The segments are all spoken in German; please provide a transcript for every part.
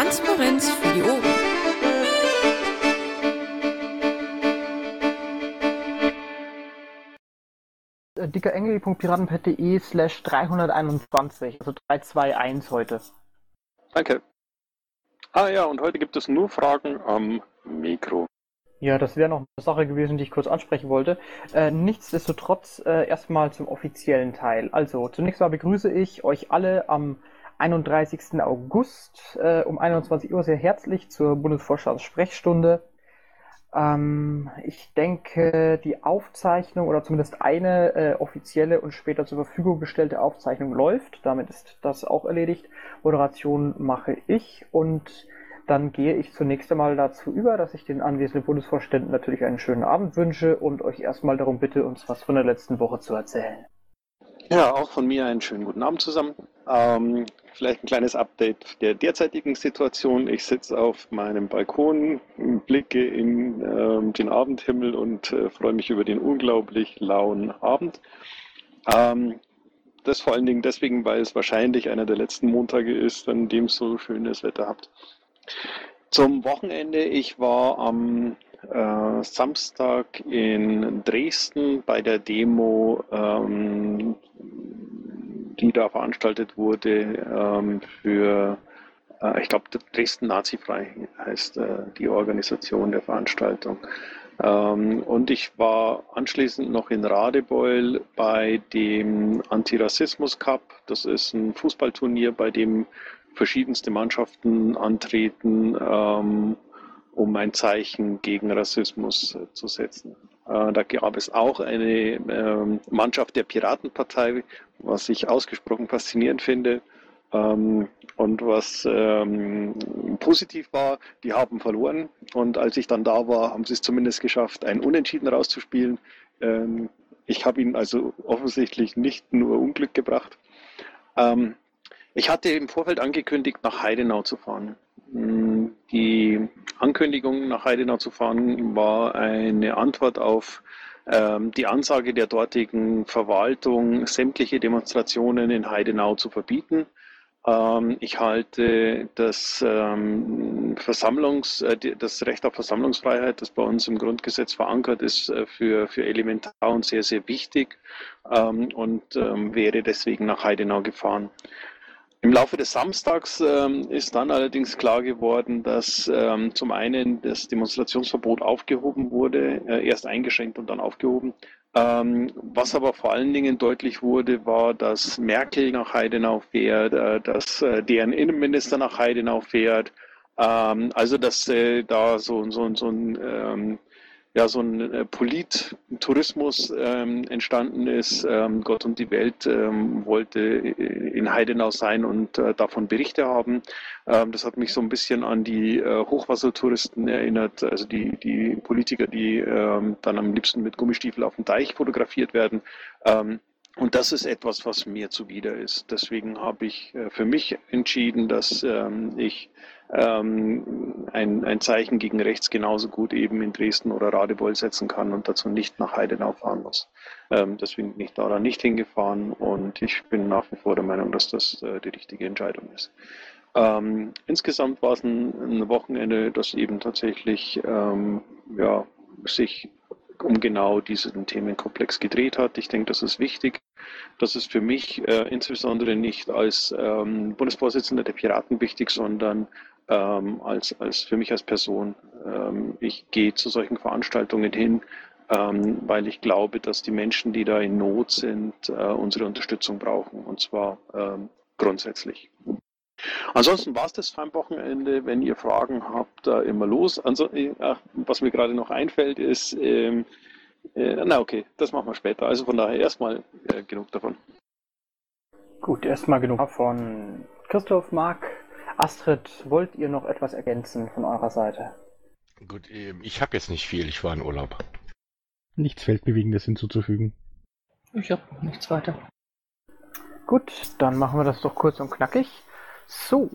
Transparenz für die Ohren. Dickerengel.piratenpet.de slash 321, also 321 heute. Danke. Ah ja, und heute gibt es nur Fragen am Mikro. Ja, das wäre noch eine Sache gewesen, die ich kurz ansprechen wollte. Äh, nichtsdestotrotz äh, erstmal zum offiziellen Teil. Also, zunächst mal begrüße ich euch alle am 31. August äh, um 21 Uhr sehr herzlich zur Bundesvorstandssprechstunde. Ähm, ich denke, die Aufzeichnung oder zumindest eine äh, offizielle und später zur Verfügung gestellte Aufzeichnung läuft. Damit ist das auch erledigt. Moderation mache ich und dann gehe ich zunächst einmal dazu über, dass ich den anwesenden Bundesvorständen natürlich einen schönen Abend wünsche und euch erstmal darum bitte, uns was von der letzten Woche zu erzählen. Ja, auch von mir einen schönen guten Abend zusammen. Ähm, vielleicht ein kleines Update der derzeitigen Situation. Ich sitze auf meinem Balkon, blicke in ähm, den Abendhimmel und äh, freue mich über den unglaublich lauen Abend. Ähm, das vor allen Dingen deswegen, weil es wahrscheinlich einer der letzten Montage ist, an dem so schönes Wetter habt. Zum Wochenende, ich war am äh, Samstag in Dresden bei der Demo, ähm, die da veranstaltet wurde ähm, für, äh, ich glaube, Dresden Nazifrei heißt äh, die Organisation der Veranstaltung. Ähm, und ich war anschließend noch in Radebeul bei dem Antirassismus Cup. Das ist ein Fußballturnier, bei dem verschiedenste Mannschaften antreten, ähm, um ein Zeichen gegen Rassismus äh, zu setzen. Äh, da gab es auch eine äh, Mannschaft der Piratenpartei, was ich ausgesprochen faszinierend finde. Ähm, und was ähm, positiv war, die haben verloren. Und als ich dann da war, haben sie es zumindest geschafft, ein Unentschieden rauszuspielen. Ähm, ich habe ihnen also offensichtlich nicht nur Unglück gebracht. Ähm, ich hatte im Vorfeld angekündigt, nach Heidenau zu fahren. Hm, die Ankündigung, nach Heidenau zu fahren, war eine Antwort auf ähm, die Ansage der dortigen Verwaltung, sämtliche Demonstrationen in Heidenau zu verbieten. Ähm, ich halte das, ähm, Versammlungs-, äh, das Recht auf Versammlungsfreiheit, das bei uns im Grundgesetz verankert ist, äh, für, für elementar und sehr, sehr wichtig und wäre deswegen nach Heidenau gefahren. Im Laufe des Samstags ähm, ist dann allerdings klar geworden, dass ähm, zum einen das Demonstrationsverbot aufgehoben wurde, äh, erst eingeschränkt und dann aufgehoben. Ähm, was aber vor allen Dingen deutlich wurde, war, dass Merkel nach Heidenau fährt, äh, dass äh, deren Innenminister nach Heidenau fährt. Ähm, also dass äh, da so, so, so ein ähm, ja so ein äh, Polittourismus ähm, entstanden ist. Ähm, Gott und die Welt ähm, wollte in Heidenau sein und äh, davon Berichte haben. Ähm, das hat mich so ein bisschen an die äh, Hochwassertouristen erinnert, also die, die Politiker, die ähm, dann am liebsten mit Gummistiefeln auf dem Teich fotografiert werden. Ähm, und das ist etwas, was mir zuwider ist. Deswegen habe ich äh, für mich entschieden, dass ich ähm, ein, ein Zeichen gegen rechts genauso gut eben in Dresden oder Radebeul setzen kann und dazu nicht nach Heidenau fahren muss. Ähm, deswegen bin ich da dann nicht hingefahren und ich bin nach wie vor der Meinung, dass das äh, die richtige Entscheidung ist. Ähm, insgesamt war es ein, ein, Wochenende, das eben tatsächlich ähm, ja, sich um genau diesen Themenkomplex gedreht hat. Ich denke, das ist wichtig. Das ist für mich äh, insbesondere nicht als ähm, Bundesvorsitzender der Piraten wichtig, sondern ähm, als, als für mich als Person. Ähm, ich gehe zu solchen Veranstaltungen hin, ähm, weil ich glaube, dass die Menschen, die da in Not sind, äh, unsere Unterstützung brauchen. Und zwar ähm, grundsätzlich. Ansonsten war es das für ein Wochenende. Wenn ihr Fragen habt, da immer los. Also, äh, was mir gerade noch einfällt, ist, ähm, äh, na okay, das machen wir später. Also von daher erstmal äh, genug davon. Gut, erstmal genug von Christoph, Marc, Astrid, wollt ihr noch etwas ergänzen von eurer Seite? Gut, ähm, ich habe jetzt nicht viel, ich war in Urlaub. Nichts Weltbewegendes hinzuzufügen. Ich habe nichts weiter. Gut, dann machen wir das doch kurz und knackig. So,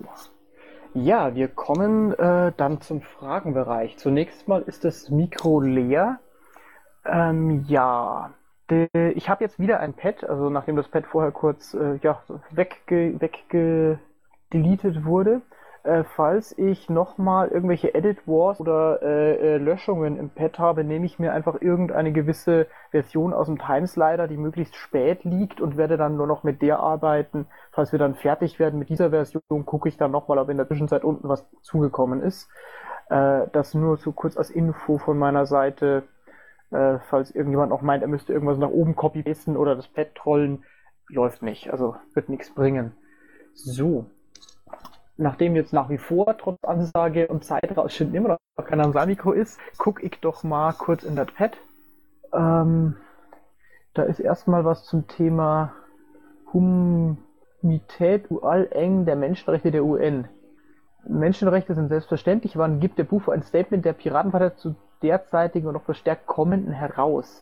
ja, wir kommen äh, dann zum Fragenbereich. Zunächst mal ist das Mikro leer. Ähm, ja, de, ich habe jetzt wieder ein Pad, also nachdem das Pad vorher kurz äh, ja, wegge, wegge deleted wurde, Äh, falls ich nochmal irgendwelche Edit Wars oder äh, äh, Löschungen im Pad habe, nehme ich mir einfach irgendeine gewisse Version aus dem Timeslider, die möglichst spät liegt und werde dann nur noch mit der arbeiten. Falls wir dann fertig werden mit dieser Version, gucke ich dann nochmal, ob in der Zwischenzeit unten was zugekommen ist. Äh, das nur so kurz als Info von meiner Seite, äh, falls irgendjemand noch meint, er müsste irgendwas nach oben copy-pasten oder das Pad trollen, läuft nicht, also wird nichts bringen. So, nachdem jetzt nach wie vor trotz Ansage und Zeitrausschnitt immer noch kein Ansamiko ist, gucke ich doch mal kurz in das Pad. Ähm, da ist erstmal was zum Thema Humanität, UAL eng der Menschenrechte der UN. Menschenrechte sind selbstverständlich. Wann gibt der Bufo ein Statement der Piratenpartei zu derzeitigen und noch verstärkt kommenden heraus?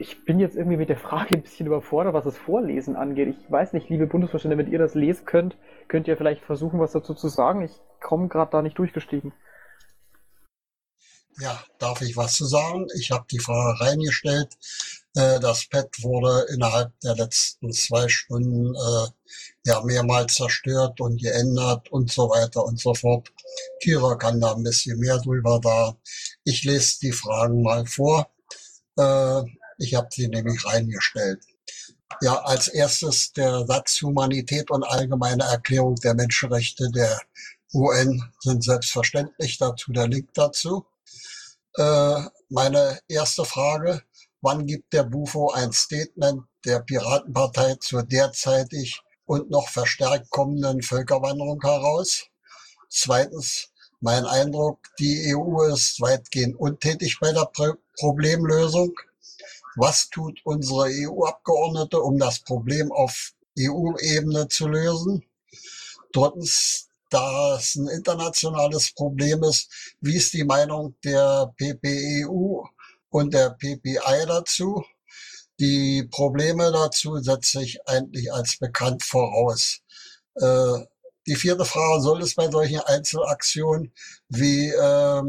Ich bin jetzt irgendwie mit der Frage ein bisschen überfordert, was das Vorlesen angeht. Ich weiß nicht, liebe Bundesvorstände, wenn ihr das lesen könnt, könnt ihr vielleicht versuchen, was dazu zu sagen. Ich komme gerade da nicht durchgestiegen. Ja, darf ich was zu sagen? Ich habe die Frage reingestellt. Äh, das Pad wurde innerhalb der letzten zwei Stunden äh, ja mehrmals zerstört und geändert und so weiter und so fort. Kira kann da ein bisschen mehr drüber da. Ich lese die Fragen mal vor. Ich habe sie nämlich reingestellt. Ja, als erstes der Satz Humanität und allgemeine Erklärung der Menschenrechte der UN sind selbstverständlich dazu der Link dazu. Äh, meine erste Frage, wann gibt der Bufo ein Statement der Piratenpartei zur derzeitig und noch verstärkt kommenden Völkerwanderung heraus? Zweitens, mein Eindruck, die EU ist weitgehend untätig bei der Pro Problemlösung. Was tut unsere EU-Abgeordnete, um das Problem auf EU-Ebene zu lösen? Drittens, da es ein internationales Problem ist, wie ist die Meinung der PPEU und der PPI dazu? Die Probleme dazu setze ich eigentlich als bekannt voraus. Äh, die vierte Frage, soll es bei solchen Einzelaktionen wie äh,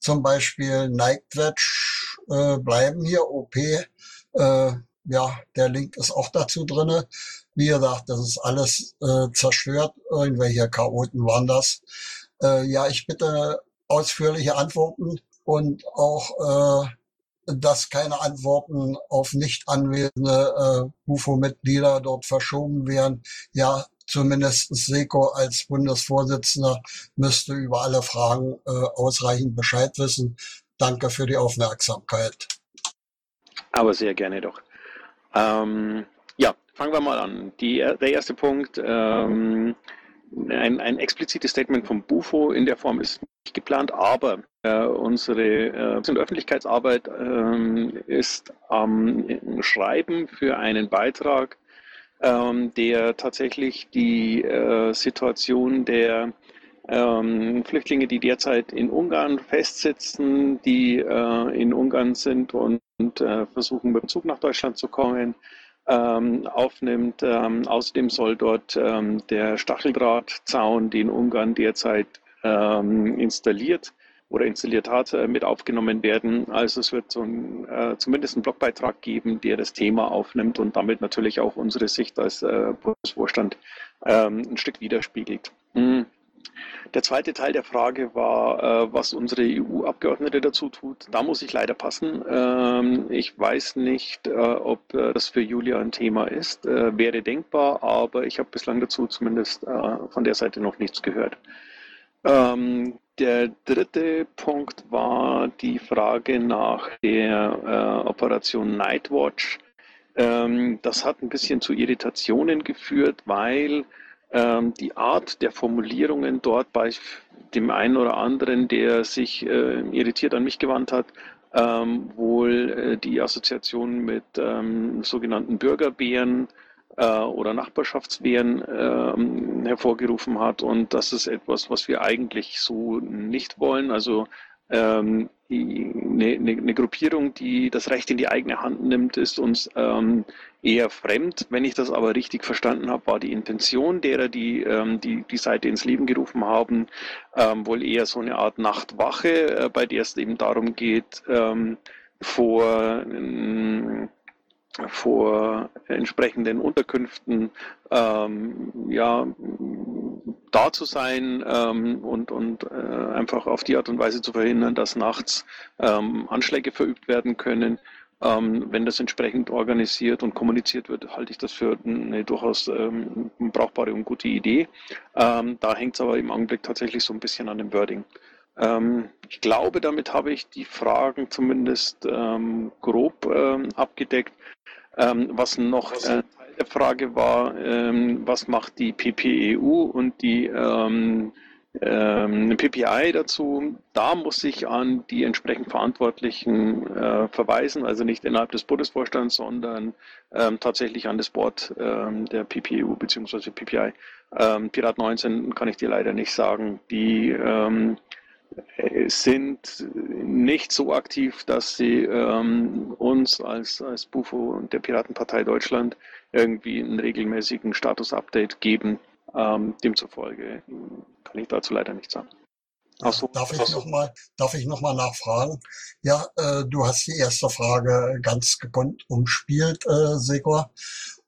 zum Beispiel Nightwatch äh, bleiben hier, OP. Äh, ja, der Link ist auch dazu drinne. Wie gesagt, das ist alles äh, zerstört. Irgendwelche Chaoten waren das. Äh, ja, ich bitte ausführliche Antworten und auch, äh, dass keine Antworten auf nicht anwesende äh, UFO-Mitglieder dort verschoben werden. Ja, zumindest Seko als Bundesvorsitzender müsste über alle Fragen äh, ausreichend Bescheid wissen. Danke für die Aufmerksamkeit. Aber sehr gerne doch. Ähm, ja, fangen wir mal an. Die, der erste Punkt, ähm, ein, ein explizites Statement vom Bufo in der Form ist nicht geplant, aber äh, unsere äh, Öffentlichkeitsarbeit äh, ist am Schreiben für einen Beitrag ähm, der tatsächlich die äh, Situation der ähm, Flüchtlinge, die derzeit in Ungarn festsitzen, die äh, in Ungarn sind und, und äh, versuchen mit dem Zug nach Deutschland zu kommen, ähm, aufnimmt. Ähm, außerdem soll dort ähm, der Stacheldrahtzaun, den Ungarn derzeit ähm, installiert oder installiert hat, äh, mit aufgenommen werden. Also es wird so ein, äh, zumindest einen Blogbeitrag geben, der das Thema aufnimmt und damit natürlich auch unsere Sicht als äh, Bundesvorstand ähm, ein Stück widerspiegelt. Mhm. Der zweite Teil der Frage war, äh, was unsere EU-Abgeordnete dazu tut. Da muss ich leider passen. Ähm, ich weiß nicht, äh, ob äh, das für Julia ein Thema ist. Wäre denkbar, aber ich habe bislang dazu zumindest von der Seite noch nichts gehört. Ähm, der dritte Punkt war die Frage nach der Operation Nightwatch. Ähm, das hat ein bisschen zu Irritationen geführt, weil die Art der Formulierungen dort bei dem einen oder anderen, der sich äh, irritiert an mich gewandt hat, ähm, wohl äh, die Assoziation mit ähm, sogenannten Bürgerbären äh, oder Nachbarschaftswehren äh, hervorgerufen hat. Und das ist etwas, was wir eigentlich so nicht wollen. Also ähm, eine, eine, eine, Gruppierung, die das Recht in die eigene Hand nimmt, ist uns ähm, eher fremd. Wenn ich das aber richtig verstanden habe, war die Intention derer, die ähm, die, die Seite ins Leben gerufen haben, ähm, wohl eher so eine Art Nachtwache, äh, bei der es eben darum geht, ähm, vor vor entsprechenden Unterkünften ähm, ja, da zu sein ähm, und, und äh, einfach auf die Art und Weise zu verhindern, dass nachts ähm, Anschläge verübt werden können. Ähm, wenn das entsprechend organisiert und kommuniziert wird, halte ich das für eine durchaus ähm, brauchbare und gute Idee. Ähm, da hängt es aber im Augenblick tatsächlich so ein bisschen an dem Wording. Ich glaube, damit habe ich die Fragen zumindest ähm, grob ähm, abgedeckt. Was noch äh, Teil der Frage war, was macht die PPEU und die ähm, PPI dazu, da muss ich an die entsprechend Verantwortlichen äh, verweisen, also nicht innerhalb des Bundesvorstands, sondern ähm, tatsächlich an das Board ähm, der PPU bzw. PPI. Ähm, Pirat 19 kann ich dir leider nicht sagen. Die ähm, sind nicht so aktiv, dass sie ähm, uns als, als Bufo und der Piratenpartei Deutschland irgendwie einen regelmäßigen Status-Update geben. Ähm, demzufolge kann ich dazu leider nichts sagen. Ach so, darf ich nochmal darf ich noch mal nachfragen? Ja, äh, du hast die erste Frage ganz gekonnt umspielt, äh, Segor.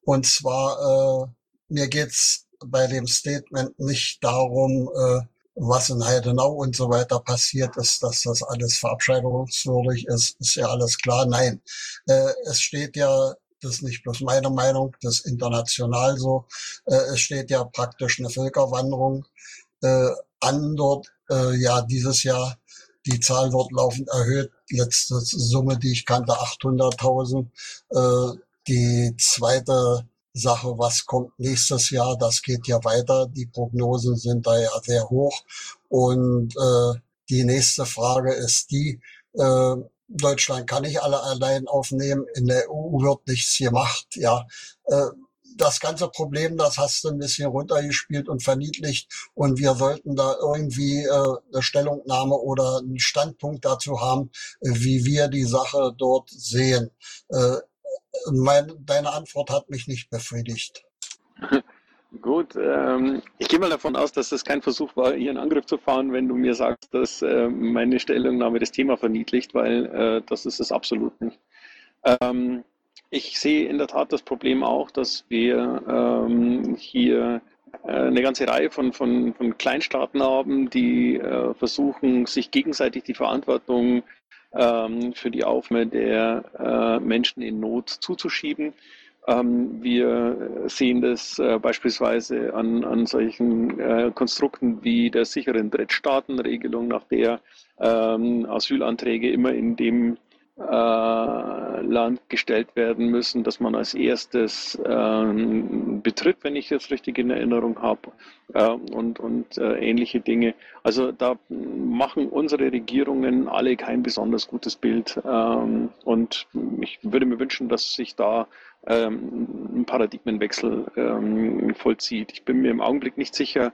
Und zwar, äh, mir geht's bei dem Statement nicht darum, äh, was in Heidenau und so weiter passiert ist, dass das alles verabscheidungswürdig ist, ist ja alles klar. Nein, äh, es steht ja das ist nicht bloß meine Meinung, das ist international so. Äh, es steht ja praktisch eine Völkerwanderung äh, an dort. Äh, ja, dieses Jahr, die Zahl wird laufend erhöht. Letzte Summe, die ich kannte, 800.000. Äh, die zweite Sache, was kommt nächstes Jahr, das geht ja weiter. Die Prognosen sind da ja sehr hoch. Und äh, die nächste Frage ist die, äh, Deutschland kann nicht alle allein aufnehmen, in der EU wird nichts gemacht, ja. Äh, das ganze Problem, das hast du ein bisschen runtergespielt und verniedlicht und wir sollten da irgendwie äh, eine Stellungnahme oder einen Standpunkt dazu haben, wie wir die Sache dort sehen. Äh, mein, deine Antwort hat mich nicht befriedigt. Gut, ähm, ich gehe mal davon aus, dass das kein Versuch war, hier einen Angriff zu fahren, wenn du mir sagst, dass äh, meine Stellungnahme das Thema verniedlicht, weil äh, das ist es absolut nicht. Ähm, ich sehe in der Tat das Problem auch, dass wir ähm, hier äh, eine ganze Reihe von, von, von Kleinstaaten haben, die äh, versuchen, sich gegenseitig die Verantwortung ähm, für die Aufnahme der äh, Menschen in Not zuzuschieben. Ähm, wir sehen das äh, beispielsweise an, an solchen äh, Konstrukten wie der sicheren Drittstaatenregelung, nach der ähm, Asylanträge immer in dem Land gestellt werden müssen, dass man als erstes ähm, betritt, wenn ich das richtig in Erinnerung habe, äh, und, und äh, ähnliche Dinge. Also da machen unsere Regierungen alle kein besonders gutes Bild. Ähm, und ich würde mir wünschen, dass sich da ähm, ein Paradigmenwechsel ähm, vollzieht. Ich bin mir im Augenblick nicht sicher,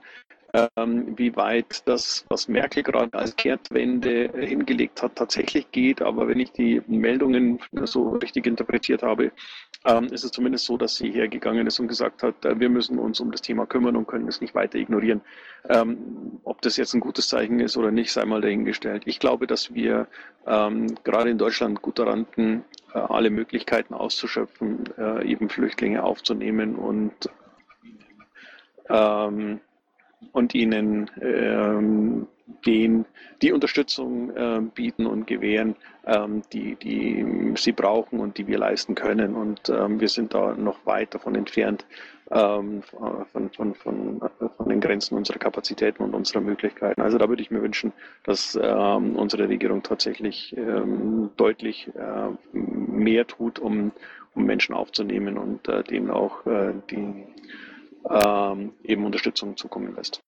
ähm, wie weit das, was Merkel gerade als Kehrtwende hingelegt hat, tatsächlich geht. Aber wenn ich die Meldungen so richtig interpretiert habe, ähm, ist es zumindest so, dass sie hergegangen ist und gesagt hat, äh, wir müssen uns um das Thema kümmern und können es nicht weiter ignorieren. Ähm, ob das jetzt ein gutes Zeichen ist oder nicht, sei mal dahingestellt. Ich glaube, dass wir ähm, gerade in Deutschland gut daran äh, alle Möglichkeiten auszuschöpfen, äh, eben Flüchtlinge aufzunehmen und ähm, und ihnen ähm, den, die Unterstützung äh, bieten und gewähren, ähm, die, die sie brauchen und die wir leisten können. Und ähm, wir sind da noch weit davon entfernt, ähm, von, von, von, von den Grenzen unserer Kapazitäten und unserer Möglichkeiten. Also da würde ich mir wünschen, dass ähm, unsere Regierung tatsächlich ähm, deutlich äh, mehr tut, um, um Menschen aufzunehmen und äh, denen auch äh, die ähm, eben Unterstützung zukommen lässt.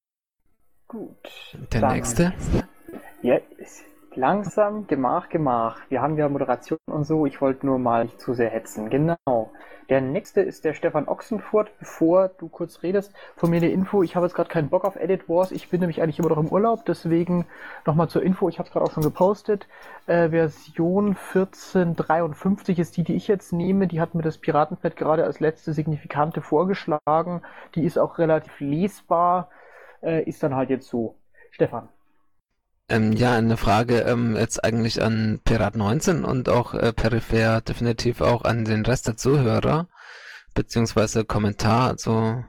Gut. Der nächste. Ja, langsam, Gemach, Gemach. Wir haben ja Moderation und so. Ich wollte nur mal nicht zu sehr hetzen. Genau. Der nächste ist der Stefan Ochsenfurt. Bevor du kurz redest, von mir eine Info. Ich habe jetzt gerade keinen Bock auf Edit Wars. Ich bin nämlich eigentlich immer noch im Urlaub. Deswegen nochmal zur Info. Ich habe es gerade auch schon gepostet. Äh, Version 1453 ist die, die ich jetzt nehme. Die hat mir das Piratenpad gerade als letzte signifikante vorgeschlagen. Die ist auch relativ lesbar. Äh, ist dann halt jetzt so. Stefan. Ähm, ja, eine Frage ähm, jetzt eigentlich an Pirat 19 und auch äh, peripher definitiv auch an den Rest der Zuhörer, beziehungsweise Kommentar, also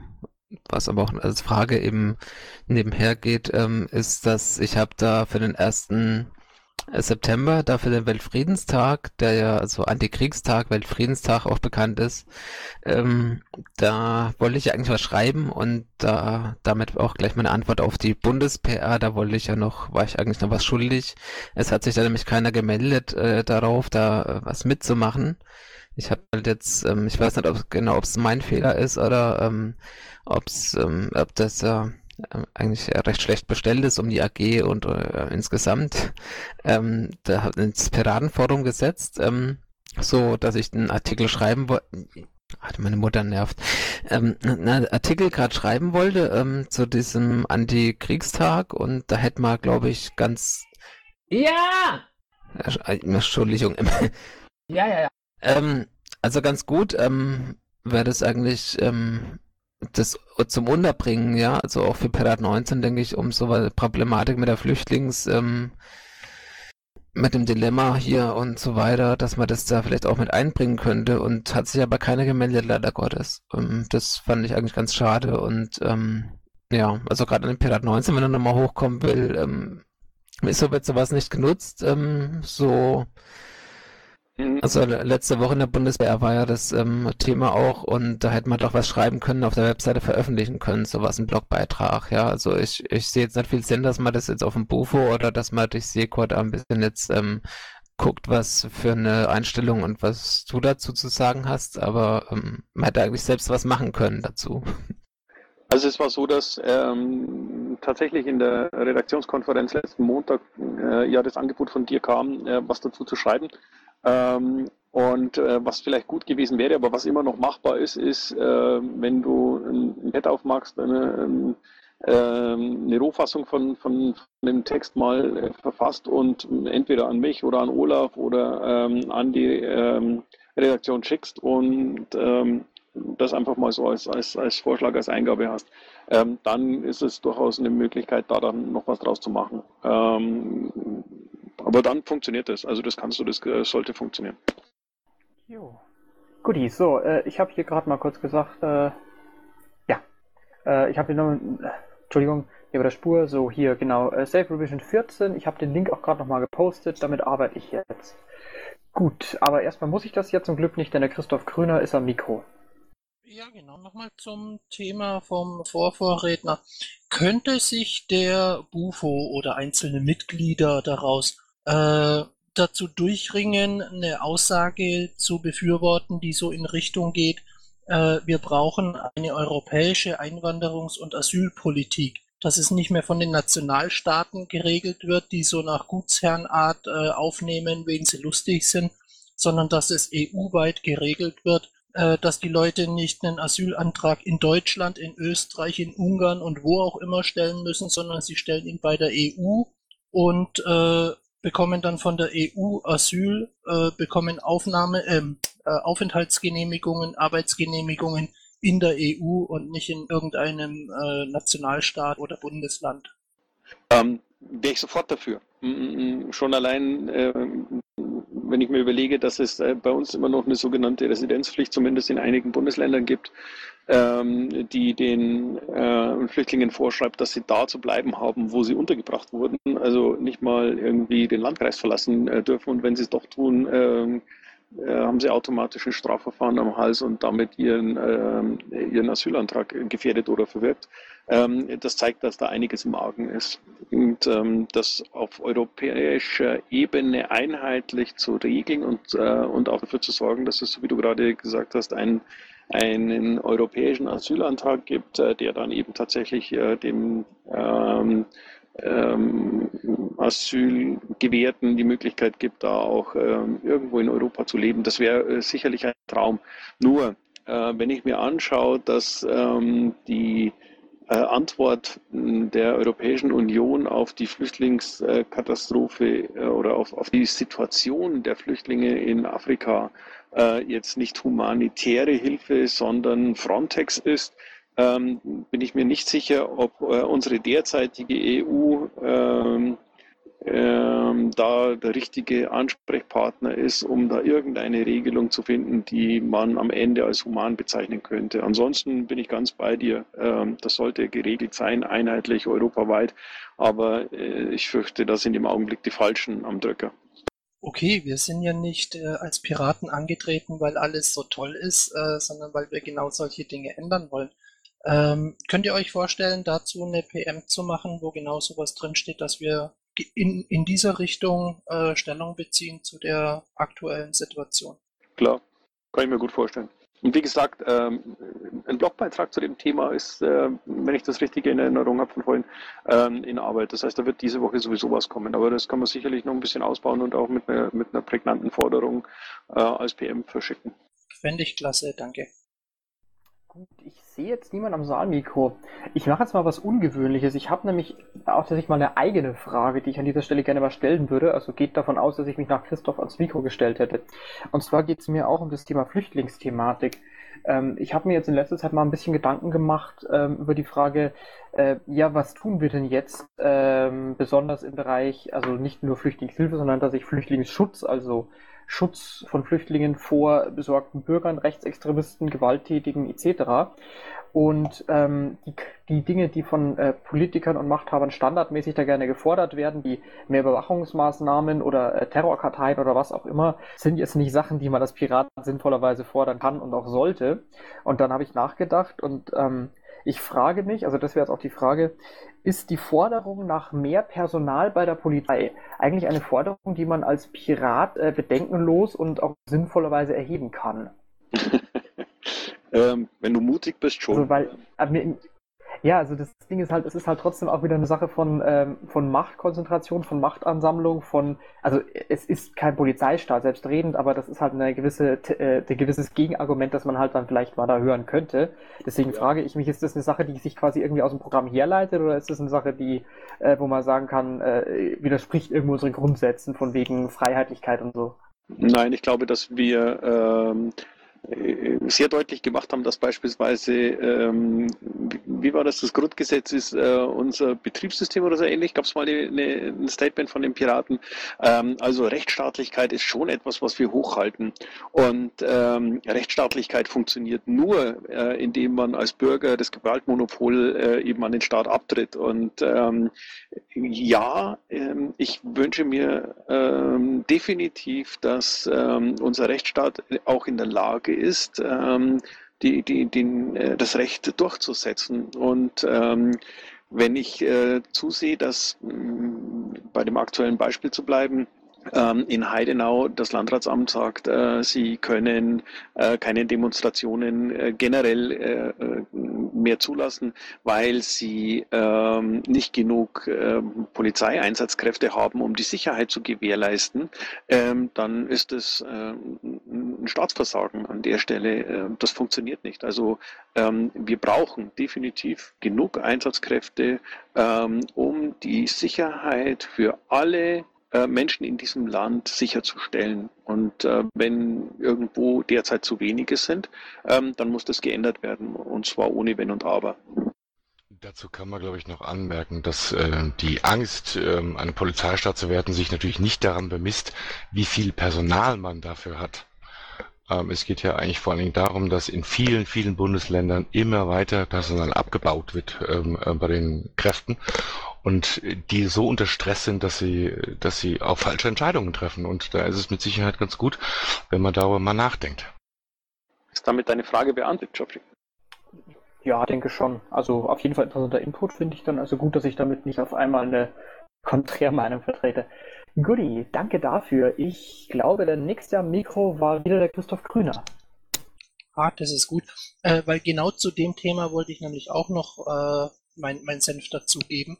was aber auch als Frage eben nebenher geht, ähm, ist, dass ich habe da für den ersten September, dafür den Weltfriedenstag, der ja also Antikriegstag, Weltfriedenstag auch bekannt ist. Ähm, da wollte ich eigentlich was schreiben und da damit auch gleich meine Antwort auf die Bundes-PR, da wollte ich ja noch, war ich eigentlich noch was schuldig. Es hat sich da nämlich keiner gemeldet äh, darauf, da äh, was mitzumachen. Ich habe halt jetzt, ähm, ich weiß nicht ob, genau, ob es mein Fehler ist oder ähm, ob's, ähm, ob das ja äh, eigentlich recht schlecht bestellt ist um die AG und äh, insgesamt. Ähm, da hat ins Piratenforum gesetzt, ähm, so dass ich einen Artikel schreiben wollte. Hatte meine Mutter nervt. Ähm, einen Artikel gerade schreiben wollte ähm, zu diesem Antikriegstag und da hätte man, glaube ich, ganz. Ja! Äh, Entschuldigung. ja, ja, ja. Ähm, also ganz gut ähm, wäre das eigentlich ähm, das zum Unterbringen, ja, also auch für Pirat 19, denke ich, um so eine Problematik mit der Flüchtlings, ähm, mit dem Dilemma hier und so weiter, dass man das da vielleicht auch mit einbringen könnte und hat sich aber keiner gemeldet, leider Gottes. Ähm, das fand ich eigentlich ganz schade und ähm, ja, also gerade an den Pirat 19, wenn er nochmal hochkommen will, ähm, wieso wird sowas nicht genutzt? Ähm, so. Also letzte Woche in der Bundeswehr war ja das ähm, Thema auch und da hätte man doch was schreiben können, auf der Webseite veröffentlichen können, sowas, ein Blogbeitrag, ja. Also ich, ich sehe jetzt nicht viel Sinn, dass man das jetzt auf dem Bufo oder dass man durch Seekord ein bisschen jetzt ähm, guckt, was für eine Einstellung und was du dazu zu sagen hast, aber ähm, man hätte eigentlich selbst was machen können dazu. Also es war so, dass ähm, tatsächlich in der Redaktionskonferenz letzten Montag äh, ja das Angebot von dir kam, äh, was dazu zu schreiben. Ähm, und äh, was vielleicht gut gewesen wäre, aber was immer noch machbar ist, ist, äh, wenn du ein Pad aufmachst, eine, ähm, eine Rohfassung von, von, von dem Text mal äh, verfasst und entweder an mich oder an Olaf oder ähm, an die ähm, Redaktion schickst und ähm, das einfach mal so als, als, als Vorschlag, als Eingabe hast, ähm, dann ist es durchaus eine Möglichkeit, da dann noch was draus zu machen. Ähm, aber dann funktioniert das. Also das kannst du, das äh, sollte funktionieren. Jo. Guti, so, äh, ich habe hier gerade mal kurz gesagt, äh, ja, äh, ich habe hier noch, Entschuldigung, hier bei der Spur, so hier, genau, äh, Save Revision 14, ich habe den Link auch gerade nochmal gepostet, damit arbeite ich jetzt. Gut, aber erstmal muss ich das ja zum Glück nicht, denn der Christoph Grüner ist am Mikro. Ja, genau. Nochmal zum Thema vom Vorvorredner. Könnte sich der Bufo oder einzelne Mitglieder daraus äh, dazu durchringen, eine Aussage zu befürworten, die so in Richtung geht, äh, wir brauchen eine europäische Einwanderungs- und Asylpolitik, dass es nicht mehr von den Nationalstaaten geregelt wird, die so nach Gutsherrenart äh, aufnehmen, wen sie lustig sind, sondern dass es EU-weit geregelt wird, dass die Leute nicht einen Asylantrag in Deutschland, in Österreich, in Ungarn und wo auch immer stellen müssen, sondern sie stellen ihn bei der EU und äh, bekommen dann von der EU Asyl, äh, bekommen Aufnahme, ähm, äh, Aufenthaltsgenehmigungen, Arbeitsgenehmigungen in der EU und nicht in irgendeinem äh, Nationalstaat oder Bundesland. Ähm, Wäre ich sofort dafür. Schon allein, äh, wenn ich mir überlege, dass es äh, bei uns immer noch eine sogenannte Residenzpflicht, zumindest in einigen Bundesländern gibt, ähm, die den äh, Flüchtlingen vorschreibt, dass sie da zu bleiben haben, wo sie untergebracht wurden, also nicht mal irgendwie den Landkreis verlassen äh, dürfen. Und wenn sie es doch tun, äh, haben sie automatisch ein Strafverfahren am Hals und damit ihren, äh, ihren Asylantrag gefährdet oder verwirkt. Ähm, das zeigt, dass da einiges im Argen ist. Und ähm, das auf europäischer Ebene einheitlich zu regeln und, äh, und auch dafür zu sorgen, dass es, wie du gerade gesagt hast, ein einen europäischen Asylantrag gibt, äh, der dann eben tatsächlich äh, dem ähm, ähm, Asylgewährten die Möglichkeit gibt, da auch ähm, irgendwo in Europa zu leben. Das wäre äh, sicherlich ein Traum. Nur, äh, wenn ich mir anschaue, dass ähm, die äh, Antwort der Europäischen Union auf die Flüchtlingskatastrophe oder auf, auf die Situation der Flüchtlinge in Afrika jetzt nicht humanitäre Hilfe, sondern Frontex ist, ähm, bin ich mir nicht sicher, ob äh, unsere derzeitige EU ähm, ähm, da der richtige Ansprechpartner ist, um da irgendeine Regelung zu finden, die man am Ende als human bezeichnen könnte. Ansonsten bin ich ganz bei dir. Ähm, das sollte geregelt sein, einheitlich, europaweit. Aber äh, ich fürchte, da sind im Augenblick die Falschen am Drücker. Okay, wir sind ja nicht äh, als Piraten angetreten, weil alles so toll ist, äh, sondern weil wir genau solche Dinge ändern wollen. Ähm, könnt ihr euch vorstellen, dazu eine PM zu machen, wo genau sowas drinsteht, dass wir in, in dieser Richtung äh, Stellung beziehen zu der aktuellen Situation? Klar, kann ich mir gut vorstellen. Und wie gesagt, ähm, ein Blogbeitrag zu dem Thema ist, äh, wenn ich das richtig in Erinnerung habe von vorhin, ähm, in Arbeit. Das heißt, da wird diese Woche sowieso was kommen. Aber das kann man sicherlich noch ein bisschen ausbauen und auch mit einer, mit einer prägnanten Forderung äh, als PM verschicken. Fände ich klasse, danke. Gut, ich sehe jetzt niemand am Saalmikro. Ich mache jetzt mal was Ungewöhnliches. Ich habe nämlich auch tatsächlich mal eine eigene Frage, die ich an dieser Stelle gerne mal stellen würde. Also geht davon aus, dass ich mich nach Christoph ans Mikro gestellt hätte. Und zwar geht es mir auch um das Thema Flüchtlingsthematik. Ähm, ich habe mir jetzt in letzter Zeit mal ein bisschen Gedanken gemacht ähm, über die Frage, äh, ja, was tun wir denn jetzt, ähm, besonders im Bereich, also nicht nur Flüchtlingshilfe, sondern tatsächlich Flüchtlingsschutz, also Schutz von Flüchtlingen vor besorgten Bürgern, Rechtsextremisten, Gewalttätigen etc. Und ähm, die, die Dinge, die von äh, Politikern und Machthabern standardmäßig da gerne gefordert werden, wie mehr Überwachungsmaßnahmen oder äh, Terrorkarteien oder was auch immer, sind jetzt nicht Sachen, die man als Pirat sinnvollerweise fordern kann und auch sollte. Und dann habe ich nachgedacht und ähm, ich frage mich, also das wäre jetzt auch die Frage, ist die Forderung nach mehr Personal bei der Polizei eigentlich eine Forderung, die man als Pirat äh, bedenkenlos und auch sinnvollerweise erheben kann? ähm, wenn du mutig bist, schon. Also, weil, äh, ja, also das Ding ist halt, es ist halt trotzdem auch wieder eine Sache von, ähm, von Machtkonzentration, von Machtansammlung, von, also es ist kein Polizeistaat selbstredend, aber das ist halt eine gewisse, äh, ein gewisses Gegenargument, das man halt dann vielleicht mal da hören könnte. Deswegen ja. frage ich mich, ist das eine Sache, die sich quasi irgendwie aus dem Programm herleitet oder ist das eine Sache, die, äh, wo man sagen kann, äh, widerspricht irgendwo unseren Grundsätzen von wegen Freiheitlichkeit und so? Nein, ich glaube, dass wir ähm, äh, sehr deutlich gemacht haben, dass beispielsweise, ähm, wie war das, das Grundgesetz ist äh, unser Betriebssystem oder so ähnlich, gab es mal eine, eine, ein Statement von den Piraten. Ähm, also Rechtsstaatlichkeit ist schon etwas, was wir hochhalten. Und ähm, Rechtsstaatlichkeit funktioniert nur, äh, indem man als Bürger das Gewaltmonopol äh, eben an den Staat abtritt. Und ähm, ja, ähm, ich wünsche mir ähm, definitiv, dass unser Rechtsstaat auch in der Lage Lage ist, ähm, die, die, die, äh, das Recht durchzusetzen. Und ähm, wenn ich äh, zusehe, dass mh, bei dem aktuellen Beispiel zu bleiben, in Heidenau das Landratsamt sagt, äh, sie können äh, keine Demonstrationen äh, generell mehr zulassen, weil sie ähm, nicht genug ähm, Polizeieinsatzkräfte haben, um die Sicherheit zu gewährleisten, dann ist es ein Staatsversagen an der Stelle. Das funktioniert nicht. Also wir brauchen definitiv genug Einsatzkräfte, um die Sicherheit für alle äh, Menschen in diesem Land sicherzustellen. Und äh, wenn irgendwo derzeit zu wenige sind, ähm, dann muss das geändert werden. Und zwar ohne Wenn und Aber. Dazu kann man, glaube ich, noch anmerken, dass äh, die Angst, ähm, eine Polizeistaat zu werden, sich natürlich nicht daran bemisst, wie viel Personal man dafür hat. Ähm, es geht ja eigentlich vor allen Dingen darum, dass in vielen, vielen Bundesländern immer weiter Personal abgebaut wird ähm, äh, bei den Kräften und die so unter Stress sind, dass sie, dass sie auch falsche Entscheidungen treffen. Und da ist es mit Sicherheit ganz gut, wenn man darüber mal nachdenkt. Ist damit deine Frage beantwortet, Geoffrey? Ja, denke schon. Also auf jeden Fall interessanter Input finde ich dann also gut, dass ich damit nicht auf einmal eine Konträrmeinung vertrete. Goodie, danke dafür. Ich glaube, der nächste Mikro war wieder der Christoph Grüner. Ah, das ist gut. Äh, weil genau zu dem Thema wollte ich nämlich auch noch äh, mein, mein Senf dazugeben.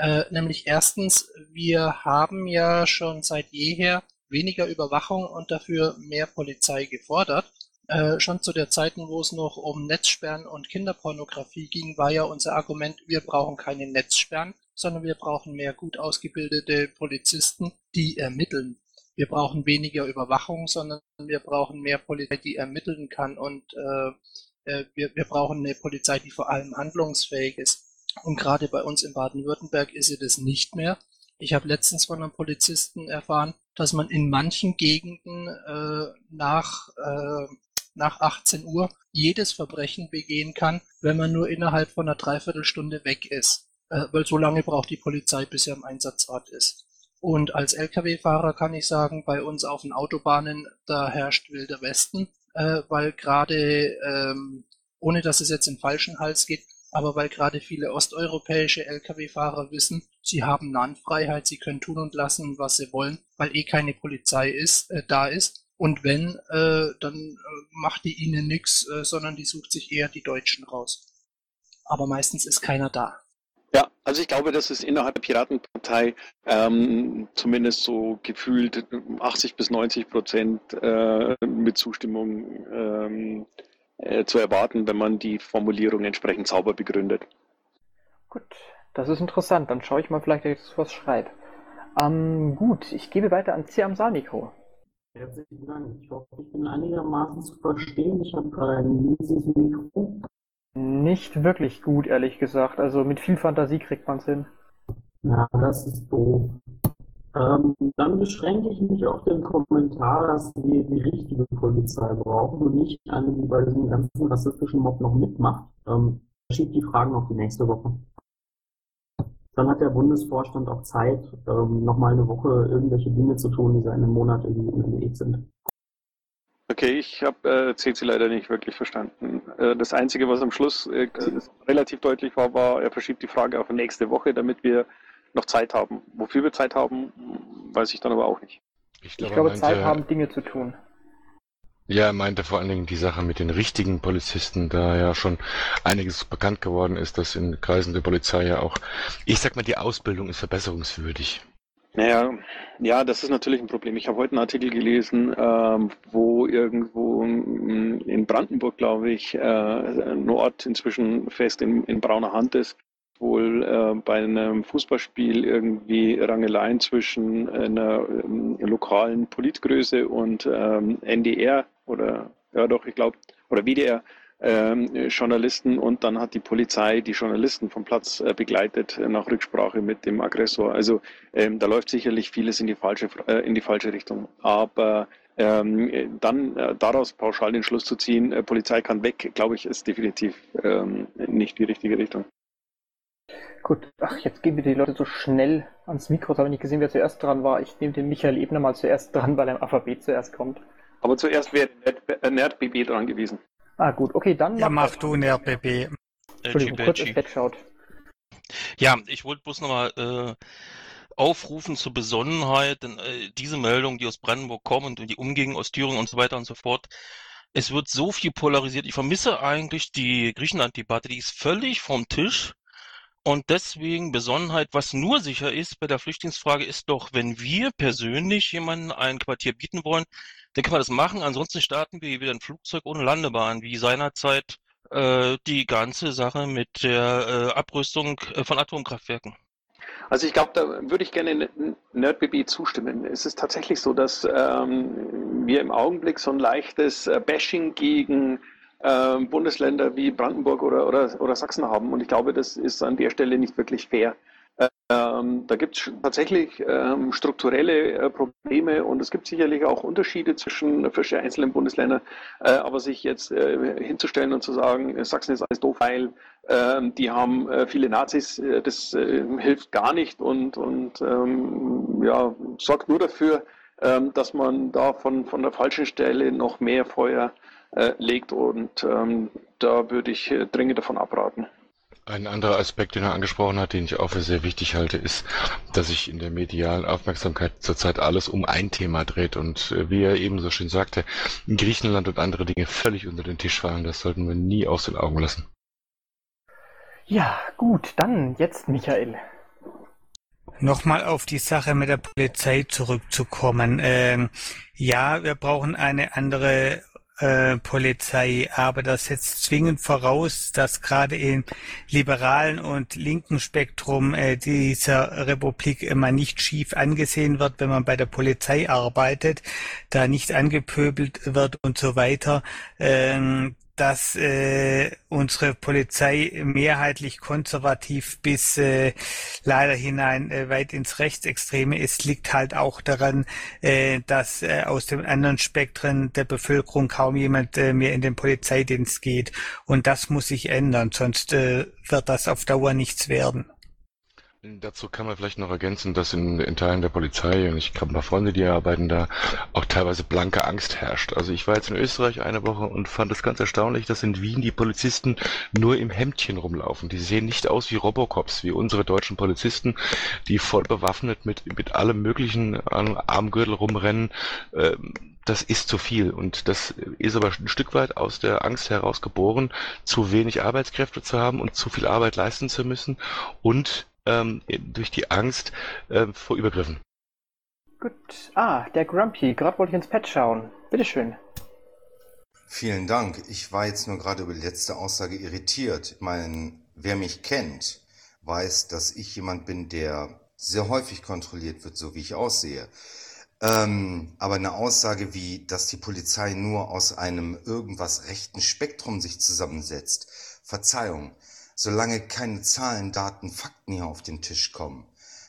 Äh, nämlich erstens, wir haben ja schon seit jeher weniger Überwachung und dafür mehr Polizei gefordert. Äh, schon zu der Zeiten, wo es noch um Netzsperren und Kinderpornografie ging, war ja unser Argument, wir brauchen keine Netzsperren, sondern wir brauchen mehr gut ausgebildete Polizisten, die ermitteln. Wir brauchen weniger Überwachung, sondern wir brauchen mehr Polizei, die ermitteln kann und äh, äh wir, wir brauchen eine Polizei, die vor allem handlungsfähig ist. Und gerade bei uns in Baden-Württemberg ist sie das nicht mehr. Ich habe letztens von einem Polizisten erfahren, dass man in manchen Gegenden äh, nach, äh, nach 18 Uhr jedes Verbrechen begehen kann, wenn man nur innerhalb von einer Dreiviertelstunde weg ist. Äh, weil so lange braucht die Polizei, bis er im Einsatzrad ist. Und als Lkw-Fahrer kann ich sagen, bei uns auf den Autobahnen, da herrscht wilder Westen, äh, weil gerade, ähm, ohne dass es jetzt in falschen Hals geht, aber weil gerade viele osteuropäische Lkw-Fahrer wissen, sie haben Nahenfreiheit, sie können tun und lassen, was sie wollen, weil eh keine Polizei ist, äh, da ist. Und wenn, äh, dann äh, macht die ihnen nichts, äh, sondern die sucht sich eher die Deutschen raus. Aber meistens ist keiner da. Ja, also ich glaube, dass es innerhalb der Piratenpartei ähm, zumindest so gefühlt 80 bis 90 Prozent äh, mit Zustimmung ähm, äh, zu erwarten, wenn man die Formulierung entsprechend sauber begründet. Gut, das ist interessant. Dann schaue ich mal vielleicht, dass ich was schreibe. Ähm, gut, ich gebe weiter an Ciam Saniko. Herzlichen Dank. Ich hoffe, ich bin einigermaßen zu verstehen. Ich habe gerade ein mieses Mikro. Nicht wirklich gut, ehrlich gesagt. Also mit viel Fantasie kriegt man es hin. Na, das ist doof. Ähm, dann beschränke ich mich auf den Kommentar, dass wir die richtige Polizei brauchen und nicht eine, die bei diesem ganzen rassistischen Mob noch mitmacht. Ähm, schiebt die Fragen auf die nächste Woche. Dann hat der Bundesvorstand auch Zeit, ähm, nochmal eine Woche irgendwelche Dinge zu tun, die seit einem Monat irgendwie Weg sind. Okay, ich habe äh, CC leider nicht wirklich verstanden. Äh, das Einzige, was am Schluss äh, relativ deutlich war, war, er verschiebt die Frage auf nächste Woche, damit wir noch Zeit haben. Wofür wir Zeit haben, weiß ich dann aber auch nicht. Ich glaube, ich glaube meinte, Zeit haben, Dinge zu tun. Ja, er meinte vor allen Dingen die Sache mit den richtigen Polizisten, da ja schon einiges bekannt geworden ist, dass in Kreisen der Polizei ja auch, ich sag mal, die Ausbildung ist verbesserungswürdig. Naja, ja, das ist natürlich ein Problem. Ich habe heute einen Artikel gelesen, ähm, wo irgendwo in Brandenburg, glaube ich, äh, ein Ort inzwischen fest in, in brauner Hand ist, wohl äh, bei einem Fußballspiel irgendwie Rangeleien zwischen einer ähm, lokalen Politgröße und ähm, NDR oder ja doch, ich glaube, oder WDR ähm, Journalisten und dann hat die Polizei die Journalisten vom Platz äh, begleitet nach Rücksprache mit dem Aggressor. Also ähm, da läuft sicherlich vieles in die falsche äh, in die falsche Richtung. Aber ähm, dann äh, daraus pauschal den Schluss zu ziehen, äh, Polizei kann weg, glaube ich, ist definitiv ähm, nicht die richtige Richtung. Gut, ach, jetzt gehen wir die Leute so schnell ans Mikro. Jetzt habe ich nicht gesehen, wer zuerst dran war. Ich nehme den Michael Ebner mal zuerst dran, weil er im Alphabet zuerst kommt. Aber zuerst wäre NerdBB dran gewesen. Ah, gut, okay, dann. Ja, mach du NerdBB. Entschuldigung, kurz ist wegschaut. Ja, ich wollte bloß nochmal äh, aufrufen zur Besonnenheit, denn äh, diese Meldungen, die aus Brandenburg kommen und die umgingen aus Thüringen und so weiter und so fort, es wird so viel polarisiert. Ich vermisse eigentlich die Griechenland-Debatte, die ist völlig vom Tisch. Und deswegen Besonnenheit, was nur sicher ist bei der Flüchtlingsfrage, ist doch, wenn wir persönlich jemanden ein Quartier bieten wollen, dann kann man das machen. Ansonsten starten wir wieder ein Flugzeug ohne Landebahn, wie seinerzeit äh, die ganze Sache mit der äh, Abrüstung äh, von Atomkraftwerken. Also ich glaube, da würde ich gerne NerdBB zustimmen. Es ist tatsächlich so, dass ähm, wir im Augenblick so ein leichtes äh, Bashing gegen ähm, Bundesländer wie Brandenburg oder, oder, oder Sachsen haben. Und ich glaube, das ist an der Stelle nicht wirklich fair. Ähm, da gibt es tatsächlich ähm, strukturelle äh, Probleme und es gibt sicherlich auch Unterschiede zwischen verschiedenen einzelnen Bundesländern. Äh, aber sich jetzt äh, hinzustellen und zu sagen, äh, Sachsen ist alles doof, weil ähm, die haben äh, viele Nazis, äh, das hilft gar nicht und, und ähm, ja, sorgt nur dafür, ähm, dass man da von, von der falschen Stelle noch mehr Feuer äh, legt. Und ähm, da würde ich äh, dringend davon abraten. Ein anderer Aspekt, den er angesprochen hat, den ich auch für sehr wichtig halte, ist, dass sich in der medialen Aufmerksamkeit zurzeit alles um ein Thema dreht. Und äh, wie er eben so schön sagte, Griechenland und andere Dinge völlig unter den Tisch fallen. Das sollten wir nie aus den Augen lassen. Ja, gut, dann jetzt Michael. Nochmal auf die Sache mit der Polizei zurückzukommen. Ähm, ja, wir brauchen eine andere Polizei, aber das setzt zwingend voraus, dass gerade im liberalen und linken Spektrum äh, dieser Republik immer nicht schief angesehen wird, wenn man bei der Polizei arbeitet, da nicht angepöbelt wird und so weiter. Dass äh, unsere Polizei mehrheitlich konservativ bis äh, leider hinein äh, weit ins Rechtsextreme ist, liegt halt auch daran, äh, dass äh, aus den anderen Spektren der Bevölkerung kaum jemand äh, mehr in den Polizeidienst geht. Und das muss sich ändern, sonst äh, wird das auf Dauer nichts werden. Dazu kann man vielleicht noch ergänzen, dass in, in Teilen der Polizei, und ich habe ein paar Freunde, die arbeiten da, auch teilweise blanke Angst herrscht. Also ich war jetzt in Österreich eine Woche und fand es ganz erstaunlich, dass in Wien die Polizisten nur im Hemdchen rumlaufen. Die sehen nicht aus wie Robocops, wie unsere deutschen Polizisten, die voll bewaffnet mit, mit allem möglichen an Armgürtel rumrennen. Ähm, das ist zu viel und das ist aber ein Stück weit aus der Angst heraus geboren, zu wenig Arbeitskräfte zu haben und zu viel Arbeit leisten zu müssen und ähm, durch die Angst äh, vor Übergriffen. Gut. Ah, der Grumpy. Gerade wollte ich ins Pad schauen. Bitteschön. Vielen Dank. Ich war jetzt nur gerade über die letzte Aussage irritiert. Ich meine, wer mich kennt, weiß, dass ich jemand bin, der sehr häufig kontrolliert wird, so wie ich aussehe. Ähm, aber eine Aussage wie, dass die Polizei nur aus einem irgendwas rechten Spektrum sich zusammensetzt, Verzeihung, solange keine Zahlen, Daten, Fakten hier auf den Tisch kommen.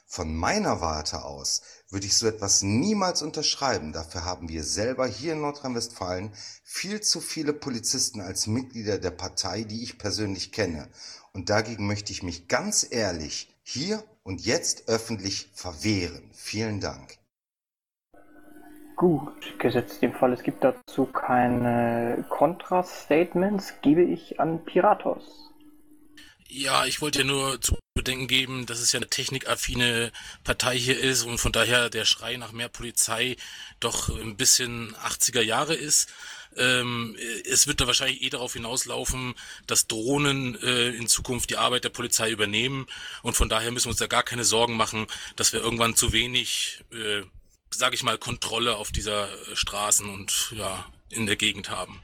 Von meiner Warte aus würde ich so etwas niemals unterschreiben. Dafür haben wir selber hier in Nordrhein-Westfalen viel zu viele Polizisten als Mitglieder der Partei, die ich persönlich kenne. Und dagegen möchte ich mich ganz ehrlich hier und jetzt öffentlich verwehren. Vielen Dank. Gut, gesetzt dem Fall, es gibt dazu keine Kontrastatements, gebe ich an Piratos. Ja, ich wollte ja nur zu bedenken geben, dass es ja eine technikaffine Partei hier ist und von daher der Schrei nach mehr Polizei doch ein bisschen 80er Jahre ist. Ähm, es wird da wahrscheinlich eh darauf hinauslaufen, dass Drohnen äh, in Zukunft die Arbeit der Polizei übernehmen und von daher müssen wir uns da gar keine Sorgen machen, dass wir irgendwann zu wenig, äh, sage ich mal, Kontrolle auf dieser Straßen und ja in der Gegend haben.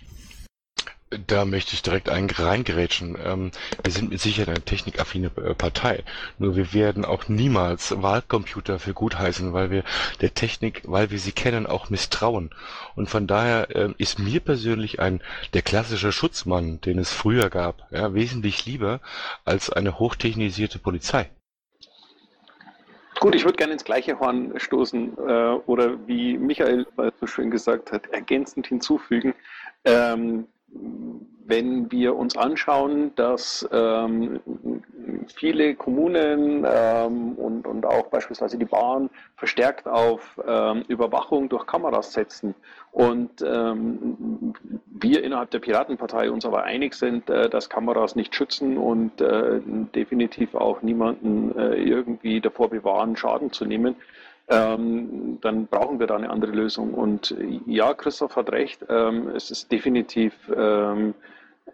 Da möchte ich direkt ein, reingerätschen. Ähm, wir sind mit Sicherheit eine technikaffine äh, Partei. Nur wir werden auch niemals Wahlcomputer für gut heißen, weil wir der Technik, weil wir sie kennen, auch misstrauen. Und von daher äh, ist mir persönlich ein der klassische Schutzmann, den es früher gab, ja, wesentlich lieber als eine hochtechnisierte Polizei. Gut, ich würde gerne ins gleiche Horn stoßen äh, oder wie Michael so schön gesagt hat, ergänzend hinzufügen. Ähm, wenn wir uns anschauen, dass ähm, viele Kommunen ähm, und, und auch beispielsweise die Bahn verstärkt auf ähm, Überwachung durch Kameras setzen und ähm, wir innerhalb der Piratenpartei uns aber einig sind, äh, dass Kameras nicht schützen und äh, definitiv auch niemanden äh, irgendwie davor bewahren, Schaden zu nehmen, ähm, dann brauchen wir da eine andere Lösung. Und ja, Christoph hat recht, ähm, es ist definitiv ähm,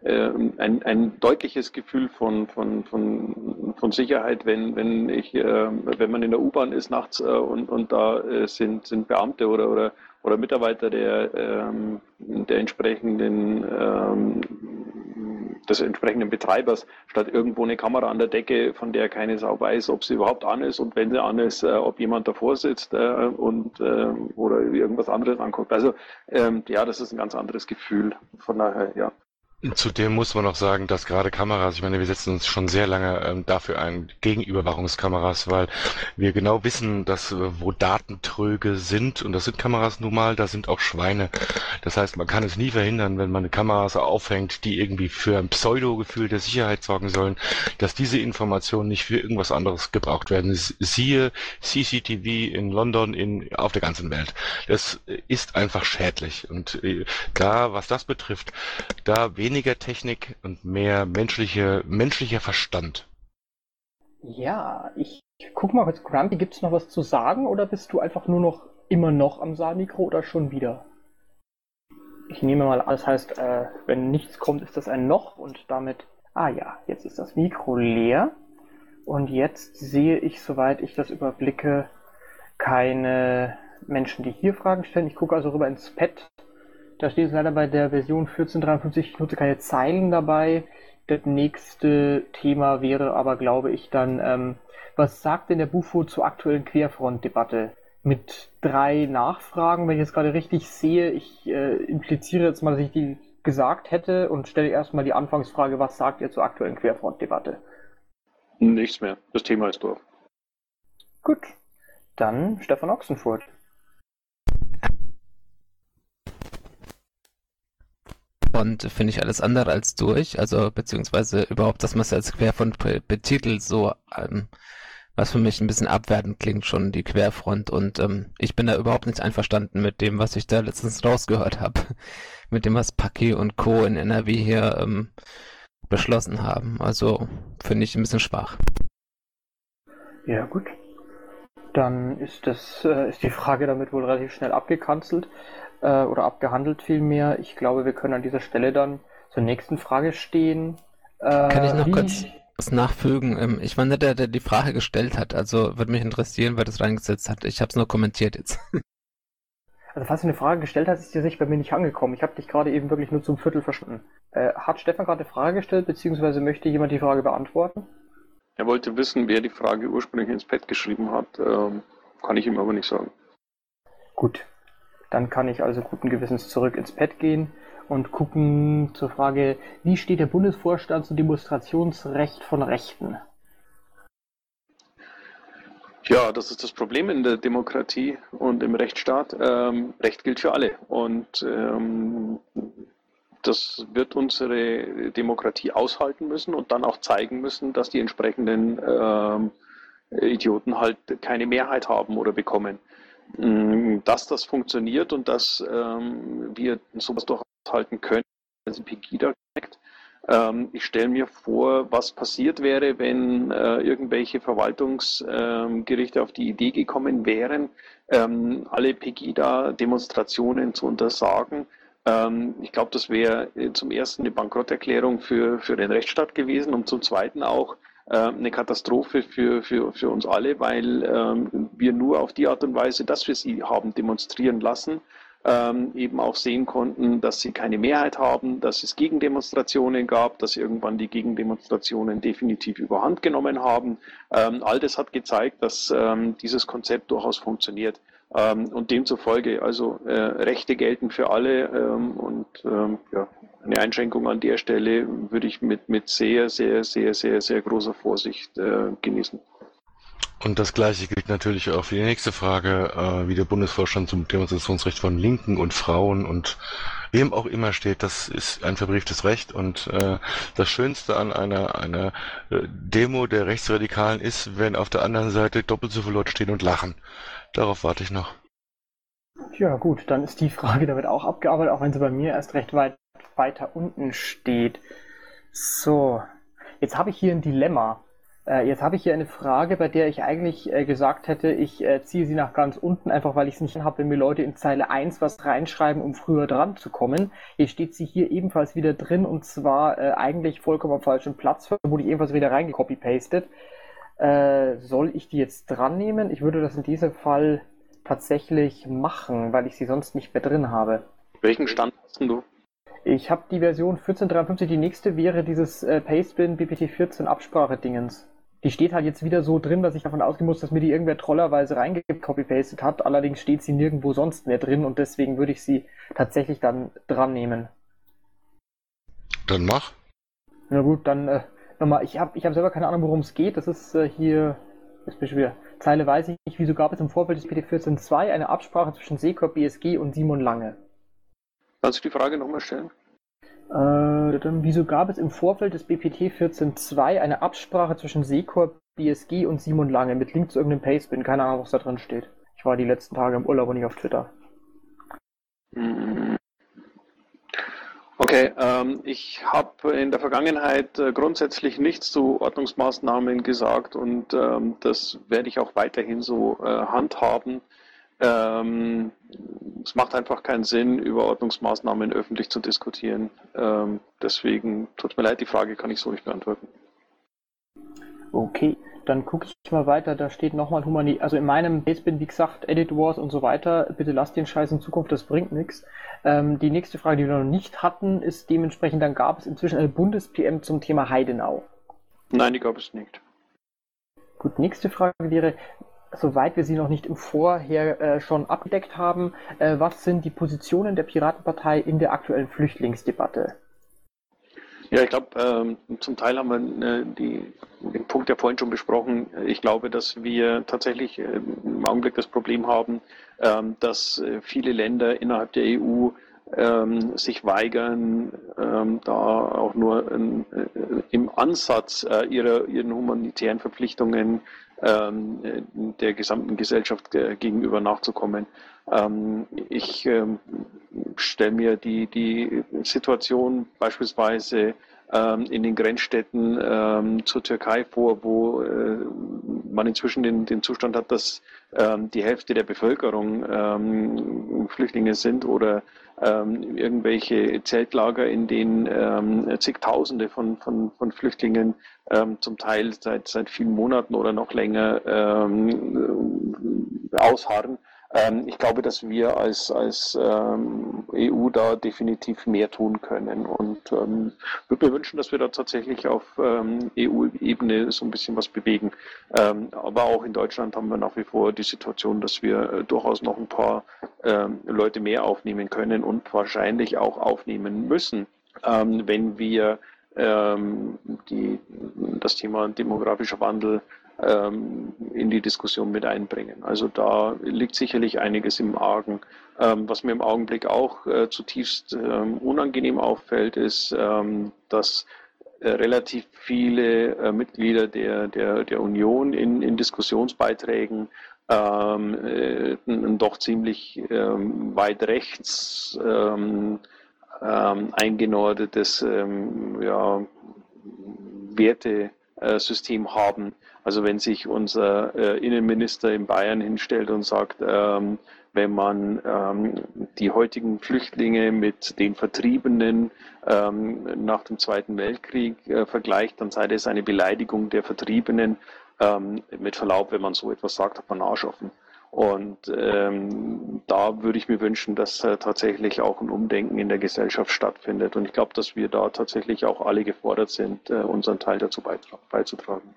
äh, ein, ein deutliches Gefühl von, von, von, von Sicherheit, wenn, wenn, ich, äh, wenn man in der U-Bahn ist nachts äh, und, und da äh, sind, sind Beamte oder, oder, oder Mitarbeiter der, ähm, der entsprechenden ähm, des entsprechenden Betreibers, statt irgendwo eine Kamera an der Decke, von der keine Sau weiß, ob sie überhaupt an ist und wenn sie an ist, äh, ob jemand davor sitzt äh, und äh, oder irgendwas anderes anguckt. Also ähm, ja, das ist ein ganz anderes Gefühl. Von daher, ja. Zudem muss man noch sagen, dass gerade Kameras, ich meine, wir setzen uns schon sehr lange ähm, dafür ein, gegen Überwachungskameras, weil wir genau wissen, dass äh, wo Datentröge sind, und das sind Kameras nun mal, da sind auch Schweine. Das heißt, man kann es nie verhindern, wenn man Kameras aufhängt, die irgendwie für ein Pseudo-Gefühl der Sicherheit sorgen sollen, dass diese Informationen nicht für irgendwas anderes gebraucht werden. Siehe CCTV in London, in, auf der ganzen Welt. Das ist einfach schädlich. Und äh, da, was das betrifft, da wenig weniger Technik und mehr menschliche, menschlicher Verstand. Ja, ich guck mal kurz, Grumpy, gibt es noch was zu sagen oder bist du einfach nur noch immer noch am Saalmikro oder schon wieder? Ich nehme mal, das heißt, äh, wenn nichts kommt, ist das ein Noch und damit, ah ja, jetzt ist das Mikro leer und jetzt sehe ich, soweit ich das überblicke, keine Menschen, die hier Fragen stellen. Ich gucke also rüber ins Pad da steht es leider bei der Version 1453, ich nutze keine Zeilen dabei. Das nächste Thema wäre aber, glaube ich, dann, ähm, was sagt denn der Bufo zur aktuellen Querfront-Debatte? Mit drei Nachfragen, wenn ich es gerade richtig sehe. Ich äh, impliziere jetzt mal, dass ich die gesagt hätte und stelle erstmal die Anfangsfrage, was sagt ihr zur aktuellen Querfrontdebatte? Nichts mehr. Das Thema ist durch. Gut, dann Stefan Ochsenfurt. Und finde ich alles andere als durch, also beziehungsweise überhaupt, dass man es als Querfront betitelt, so ähm, was für mich ein bisschen abwertend klingt schon, die Querfront. Und ähm, ich bin da überhaupt nicht einverstanden mit dem, was ich da letztens rausgehört habe. mit dem, was Paki und Co. in NRW hier ähm, beschlossen haben. Also finde ich ein bisschen schwach. Ja, gut. Dann ist das, äh, ist die Frage damit wohl relativ schnell abgekanzelt äh, oder abgehandelt vielmehr. Ich glaube, wir können an dieser Stelle dann zur nächsten Frage stehen. Äh, Kann ich noch wie... kurz was nachfügen? Ähm, ich war nicht der, der die Frage gestellt hat. Also würde mich interessieren, wer das reingesetzt hat. Ich habe es nur kommentiert jetzt. Also falls du eine Frage gestellt hast, ist die sich bei mir nicht angekommen. Ich habe dich gerade eben wirklich nur zum Viertel verstanden. Äh, hat Stefan gerade eine Frage gestellt, beziehungsweise möchte jemand die Frage beantworten? Er wollte wissen, wer die Frage ursprünglich ins Pad geschrieben hat. Ähm, kann ich ihm aber nicht sagen. Gut. Dann kann ich also guten Gewissens zurück ins Pad gehen und gucken zur Frage, wie steht der Bundesvorstand zum Demonstrationsrecht von Rechten? Ja, das ist das Problem in der Demokratie und im Rechtsstaat. Ähm, Recht gilt für alle. Und ähm, das wird unsere Demokratie aushalten müssen und dann auch zeigen müssen, dass die entsprechenden ähm, Idioten halt keine Mehrheit haben oder bekommen. Mm, dass das funktioniert und dass ähm, wir sowas durchhalten können, also Pegida connect. Ähm, ich stelle mir vor, was passiert wäre, wenn äh, irgendwelche Verwaltungsgerichte ähm, auf die Idee gekommen wären, ähm, alle Pegida-Demonstrationen zu untersagen. Ähm, ich glaube, das wäre äh, zum ersten eine Bankrotterklärung für, für den Rechtsstaat gewesen und zum zweiten auch eine Katastrophe für, für, für uns alle, weil ähm, wir nur auf die Art und Weise, dass wir sie haben demonstrieren lassen, ähm, eben auch sehen konnten, dass sie keine Mehrheit haben, dass es Gegendemonstrationen gab, dass irgendwann die Gegendemonstrationen definitiv überhand genommen haben. Ähm, all das hat gezeigt, dass dieses Konzept durchaus funktioniert. Ähm, und demzufolge, also äh, Rechte gelten für alle ähm, und ähm, ja, eine Einschränkung an der Stelle würde ich mit, mit sehr, sehr, sehr, sehr, sehr großer Vorsicht äh, genießen. Und das Gleiche gilt natürlich auch für die nächste Frage, äh, wie der Bundesvorstand zum Demonstrationsrecht von Linken und Frauen und wem auch immer steht. Das ist ein verbrieftes Recht und äh, das Schönste an einer, einer äh, Demo der Rechtsradikalen ist, wenn auf der anderen Seite doppelt so viele Leute stehen und lachen. Darauf warte ich noch. Ja, gut, dann ist die Frage damit auch abgearbeitet, auch wenn sie bei mir erst recht weit weiter unten steht. So, jetzt habe ich hier ein Dilemma. Äh, jetzt habe ich hier eine Frage, bei der ich eigentlich äh, gesagt hätte, ich äh, ziehe sie nach ganz unten, einfach weil ich es nicht habe, wenn mir Leute in Zeile 1 was reinschreiben, um früher dran zu kommen. Jetzt steht sie hier ebenfalls wieder drin und zwar äh, eigentlich vollkommen am falschen Platz, wurde ich ebenfalls wieder reingekopy-pastet. Äh, soll ich die jetzt dran nehmen? Ich würde das in diesem Fall tatsächlich machen, weil ich sie sonst nicht mehr drin habe. Welchen Stand hast du? Ich habe die Version 1453, die nächste wäre dieses äh, Pastebin BPT14 Absprache-Dingens. Die steht halt jetzt wieder so drin, dass ich davon ausgehen muss, dass mir die irgendwer trollerweise reingecopy-pastet hat. Allerdings steht sie nirgendwo sonst mehr drin und deswegen würde ich sie tatsächlich dann dran nehmen. Dann mach. Na gut, dann äh, nochmal, ich habe ich hab selber keine Ahnung, worum es geht. Das ist äh, hier, jetzt bin ich wieder, Zeile weiß ich nicht, wieso gab es im Vorfeld des PT14.2 eine Absprache zwischen Seekorp BSG und Simon Lange? Kannst du die Frage nochmal stellen? Äh, dann, wieso gab es im Vorfeld des BPT 14.2 eine Absprache zwischen Seekorp, BSG und Simon Lange mit Link zu irgendeinem Pastebin? Keine Ahnung, was da drin steht. Ich war die letzten Tage im Urlaub und nicht auf Twitter. Mhm. Okay, ähm, ich habe in der Vergangenheit äh, grundsätzlich nichts zu Ordnungsmaßnahmen gesagt und ähm, das werde ich auch weiterhin so äh, handhaben. Ähm, es macht einfach keinen Sinn, über Ordnungsmaßnahmen öffentlich zu diskutieren. Ähm, deswegen tut mir leid, die Frage kann ich so nicht beantworten. Okay, dann gucke ich mal weiter. Da steht nochmal Humani. Also in meinem Basebin, wie gesagt, Edit Wars und so weiter. Bitte lasst den Scheiß in Zukunft, das bringt nichts. Ähm, die nächste Frage, die wir noch nicht hatten, ist dementsprechend, dann gab es inzwischen eine Bundes-PM zum Thema Heidenau. Nein, die gab es nicht. Gut, nächste Frage wäre, soweit wir sie noch nicht im Vorher äh, schon abgedeckt haben, äh, was sind die Positionen der Piratenpartei in der aktuellen Flüchtlingsdebatte? Ja, ich glaube, ähm, zum Teil haben wir äh, die, den Punkt ja vorhin schon besprochen. Ich glaube, dass wir tatsächlich äh, im Augenblick das Problem haben, ähm, dass äh, viele Länder innerhalb der EU ähm, sich weigern, ähm, da auch nur in, äh, im Ansatz äh, ihrer, ihren humanitären Verpflichtungen ähm, der gesamten Gesellschaft äh, gegenüber nachzukommen. Ähm, ich ähm, stelle mir die, die Situation beispielsweise ähm, in den Grenzstädten ähm, zur Türkei vor, wo äh, man inzwischen den, den Zustand hat, dass ähm, die Hälfte der Bevölkerung ähm, Flüchtlinge sind oder ähm, irgendwelche Zeltlager, in denen ähm, zigtausende von, von, von Flüchtlingen ähm, zum Teil seit, seit vielen Monaten oder noch länger ähm, ausharren. Ähm, ich glaube, dass wir als, als ähm, EU da definitiv mehr tun können und ähm, würde mir wünschen, dass wir da tatsächlich auf ähm, EU-Ebene so ein bisschen was bewegen. Ähm, aber auch in Deutschland haben wir nach wie vor die Situation, dass wir äh, durchaus noch ein paar ähm, Leute mehr aufnehmen können und wahrscheinlich auch aufnehmen müssen, wenn wir die, das Thema demografischer Wandel ähm, in die Diskussion mit einbringen. Also da liegt sicherlich einiges im Argen. Ähm, was mir im Augenblick auch äh, zutiefst ähm, unangenehm auffällt, ist, ähm, dass äh, relativ viele äh, Mitglieder der, der, der Union in, in Diskussionsbeiträgen ähm, äh, doch ziemlich ähm, weit rechts ähm, eingenordetes ähm, ja, Wertesystem haben. Also wenn sich unser äh, Innenminister in Bayern hinstellt und sagt, ähm, wenn man ähm, die heutigen Flüchtlinge mit den Vertriebenen ähm, nach dem Zweiten Weltkrieg äh, vergleicht, dann sei das eine Beleidigung der Vertriebenen. Ähm, mit Verlaub, wenn man so etwas sagt, hat man Arsch offen. Und ähm, da würde ich mir wünschen, dass äh, tatsächlich auch ein Umdenken in der Gesellschaft stattfindet. Und ich glaube, dass wir da tatsächlich auch alle gefordert sind, äh, unseren Teil dazu beizutragen.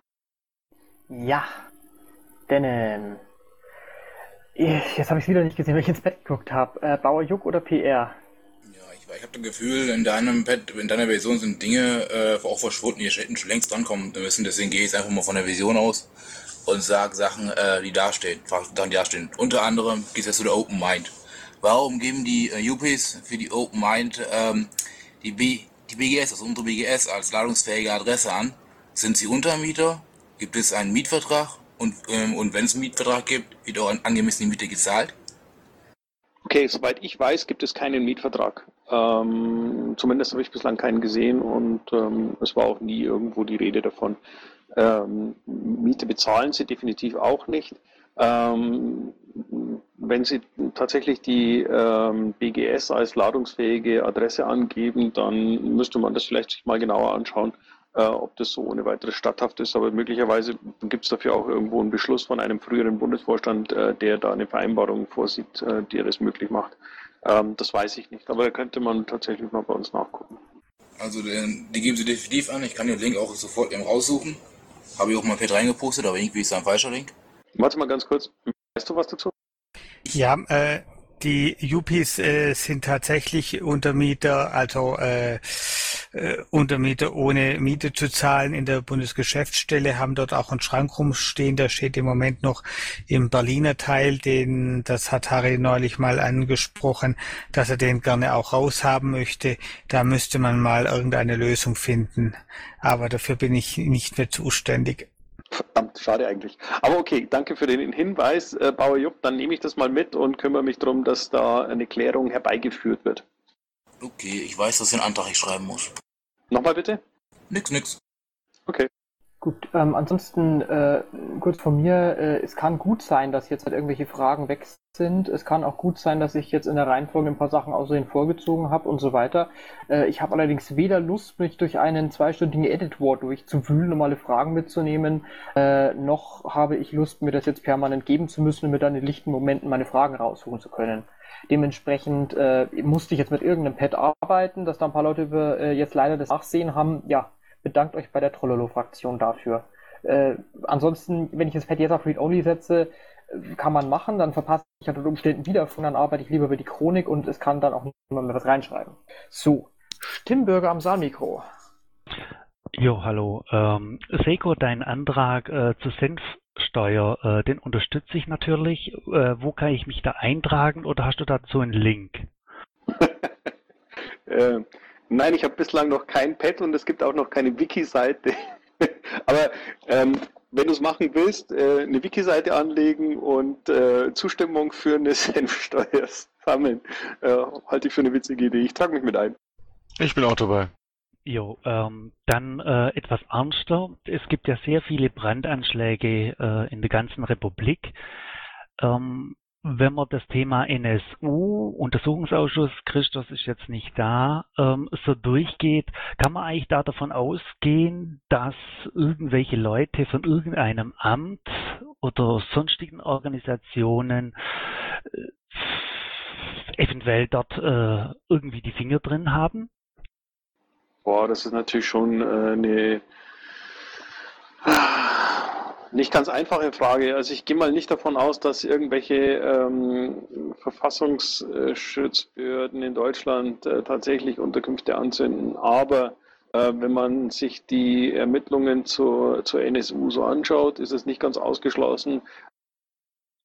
Ja, denn jetzt habe ich wieder nicht gesehen, weil ich ins Bett geguckt habe. Äh, Bauer Juck oder PR? Ich habe das Gefühl, in deinem Pad, in deiner Version sind Dinge äh, auch verschwunden, die hätten schon längst drankommen müssen. Deswegen gehe ich einfach mal von der Vision aus und sage Sachen, äh, die dastehen, Sachen, dastehen. Unter anderem geht es jetzt zu der Open Mind. Warum geben die äh, UPs für die Open Mind ähm, die, B, die BGS, also unsere BGS, als ladungsfähige Adresse an? Sind sie Untermieter? Gibt es einen Mietvertrag? Und, ähm, und wenn es einen Mietvertrag gibt, wird auch an angemessene Miete gezahlt? Okay, soweit ich weiß, gibt es keinen Mietvertrag. Ähm, zumindest habe ich bislang keinen gesehen und ähm, es war auch nie irgendwo die Rede davon. Ähm, Miete bezahlen sie definitiv auch nicht. Ähm, wenn Sie tatsächlich die ähm, BGS als ladungsfähige Adresse angeben, dann müsste man das vielleicht sich mal genauer anschauen, äh, ob das so ohne weiteres statthaft ist. Aber möglicherweise gibt es dafür auch irgendwo einen Beschluss von einem früheren Bundesvorstand, äh, der da eine Vereinbarung vorsieht, äh, die das möglich macht. Ähm, das weiß ich nicht, aber da könnte man tatsächlich mal bei uns nachgucken. Also den, die geben Sie definitiv an. Ich kann den Link auch sofort eben raussuchen. Habe ich auch mal Pad reingepostet, aber irgendwie ist da ein falscher Link. Warte mal ganz kurz. Weißt du was dazu? Ja, äh, die Yuppies äh, sind tatsächlich Untermieter, also äh, äh, Untermieter ohne Miete zu zahlen in der Bundesgeschäftsstelle, haben dort auch einen Schrank rumstehen, der steht im Moment noch im Berliner Teil, den, das hat Harry neulich mal angesprochen, dass er den gerne auch raushaben möchte. Da müsste man mal irgendeine Lösung finden. Aber dafür bin ich nicht mehr zuständig. Verdammt, schade eigentlich. Aber okay, danke für den Hinweis, äh, Bauer Jupp. Dann nehme ich das mal mit und kümmere mich darum, dass da eine Klärung herbeigeführt wird. Okay, ich weiß, dass ich einen Antrag ich schreiben muss. Nochmal bitte? Nix, nix. Okay. Gut, ähm, ansonsten äh, kurz von mir, äh, es kann gut sein, dass jetzt halt irgendwelche Fragen weg sind. Es kann auch gut sein, dass ich jetzt in der Reihenfolge ein paar Sachen außerdem vorgezogen habe und so weiter. Äh, ich habe allerdings weder Lust, mich durch einen zweistündigen Edit War durchzuwühlen, um alle Fragen mitzunehmen, äh, noch habe ich Lust, mir das jetzt permanent geben zu müssen, um mir dann in lichten Momenten meine Fragen raussuchen zu können. Dementsprechend äh, musste ich jetzt mit irgendeinem Pad arbeiten, dass da ein paar Leute über, äh, jetzt leider das Nachsehen haben. Ja, bedankt euch bei der Trollolo-Fraktion dafür. Äh, ansonsten, wenn ich das Pad jetzt auf Read-Only setze, kann man machen, dann verpasse ich unter Umständen wieder von, dann arbeite ich lieber über die Chronik und es kann dann auch niemand mehr was reinschreiben. So, Stimmbürger am Saalmikro. Jo, hallo. Ähm, Seiko, dein Antrag äh, zur Senfsteuer, äh, den unterstütze ich natürlich. Äh, wo kann ich mich da eintragen oder hast du dazu einen Link? nein, ich habe bislang noch kein Pad und es gibt auch noch keine Wiki-Seite. Aber ähm, wenn du es machen willst, äh, eine Wiki-Seite anlegen und äh, Zustimmung für eine Senfsteuer sammeln, äh, halte ich für eine witzige Idee. Ich trage mich mit ein. Ich bin auch dabei. Jo, ähm, dann äh, etwas ernster. Es gibt ja sehr viele Brandanschläge äh, in der ganzen Republik. Ähm, wenn man das Thema NSU, Untersuchungsausschuss, Christus ist jetzt nicht da, ähm, so durchgeht, kann man eigentlich da davon ausgehen, dass irgendwelche Leute von irgendeinem Amt oder sonstigen Organisationen äh, eventuell dort äh, irgendwie die Finger drin haben? Boah, das ist natürlich schon äh, eine nicht ganz einfache Frage. Also ich gehe mal nicht davon aus, dass irgendwelche ähm, Verfassungsschutzbehörden in Deutschland äh, tatsächlich Unterkünfte anzünden. Aber äh, wenn man sich die Ermittlungen zur, zur NSU so anschaut, ist es nicht ganz ausgeschlossen.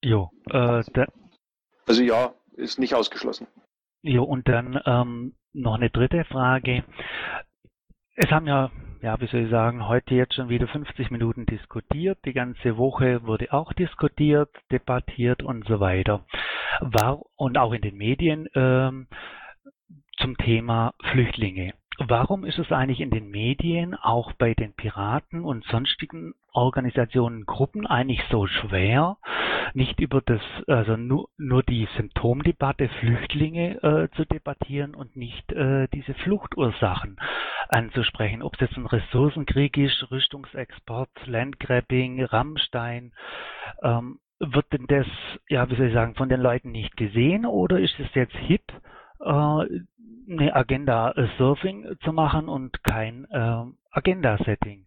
Jo, äh, also ja, ist nicht ausgeschlossen. Jo, und dann ähm, noch eine dritte Frage. Es haben ja, ja, wie soll ich sagen, heute jetzt schon wieder 50 Minuten diskutiert. Die ganze Woche wurde auch diskutiert, debattiert und so weiter. War, und auch in den Medien ähm, zum Thema Flüchtlinge. Warum ist es eigentlich in den Medien, auch bei den Piraten und sonstigen Organisationen, Gruppen eigentlich so schwer, nicht über das, also nur, nur die Symptomdebatte Flüchtlinge äh, zu debattieren und nicht äh, diese Fluchtursachen anzusprechen, ob es jetzt ein Ressourcenkrieg ist, Rüstungsexport, Landgrabbing, Rammstein, ähm, wird denn das, ja, wie soll ich sagen, von den Leuten nicht gesehen oder ist es jetzt hip, eine Agenda Surfing zu machen und kein äh, Agenda-Setting?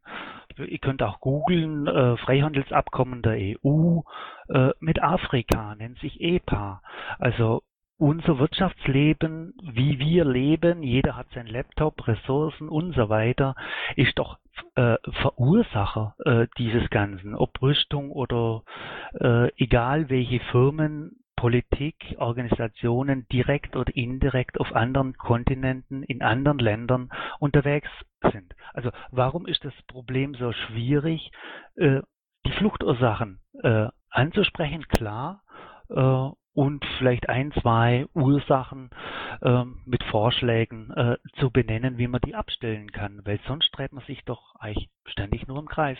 Ihr könnt auch googeln, äh, Freihandelsabkommen der EU äh, mit Afrika, nennt sich EPA. Also unser Wirtschaftsleben, wie wir leben, jeder hat sein Laptop, Ressourcen und so weiter, ist doch äh, Verursacher äh, dieses Ganzen, ob Rüstung oder äh, egal welche Firmen, Politik, Organisationen direkt oder indirekt auf anderen Kontinenten, in anderen Ländern unterwegs sind. Also warum ist das Problem so schwierig, äh, die Fluchtursachen äh, anzusprechen, klar, äh, und vielleicht ein, zwei Ursachen äh, mit Vorschlägen äh, zu benennen, wie man die abstellen kann, weil sonst dreht man sich doch eigentlich ständig nur im Kreis.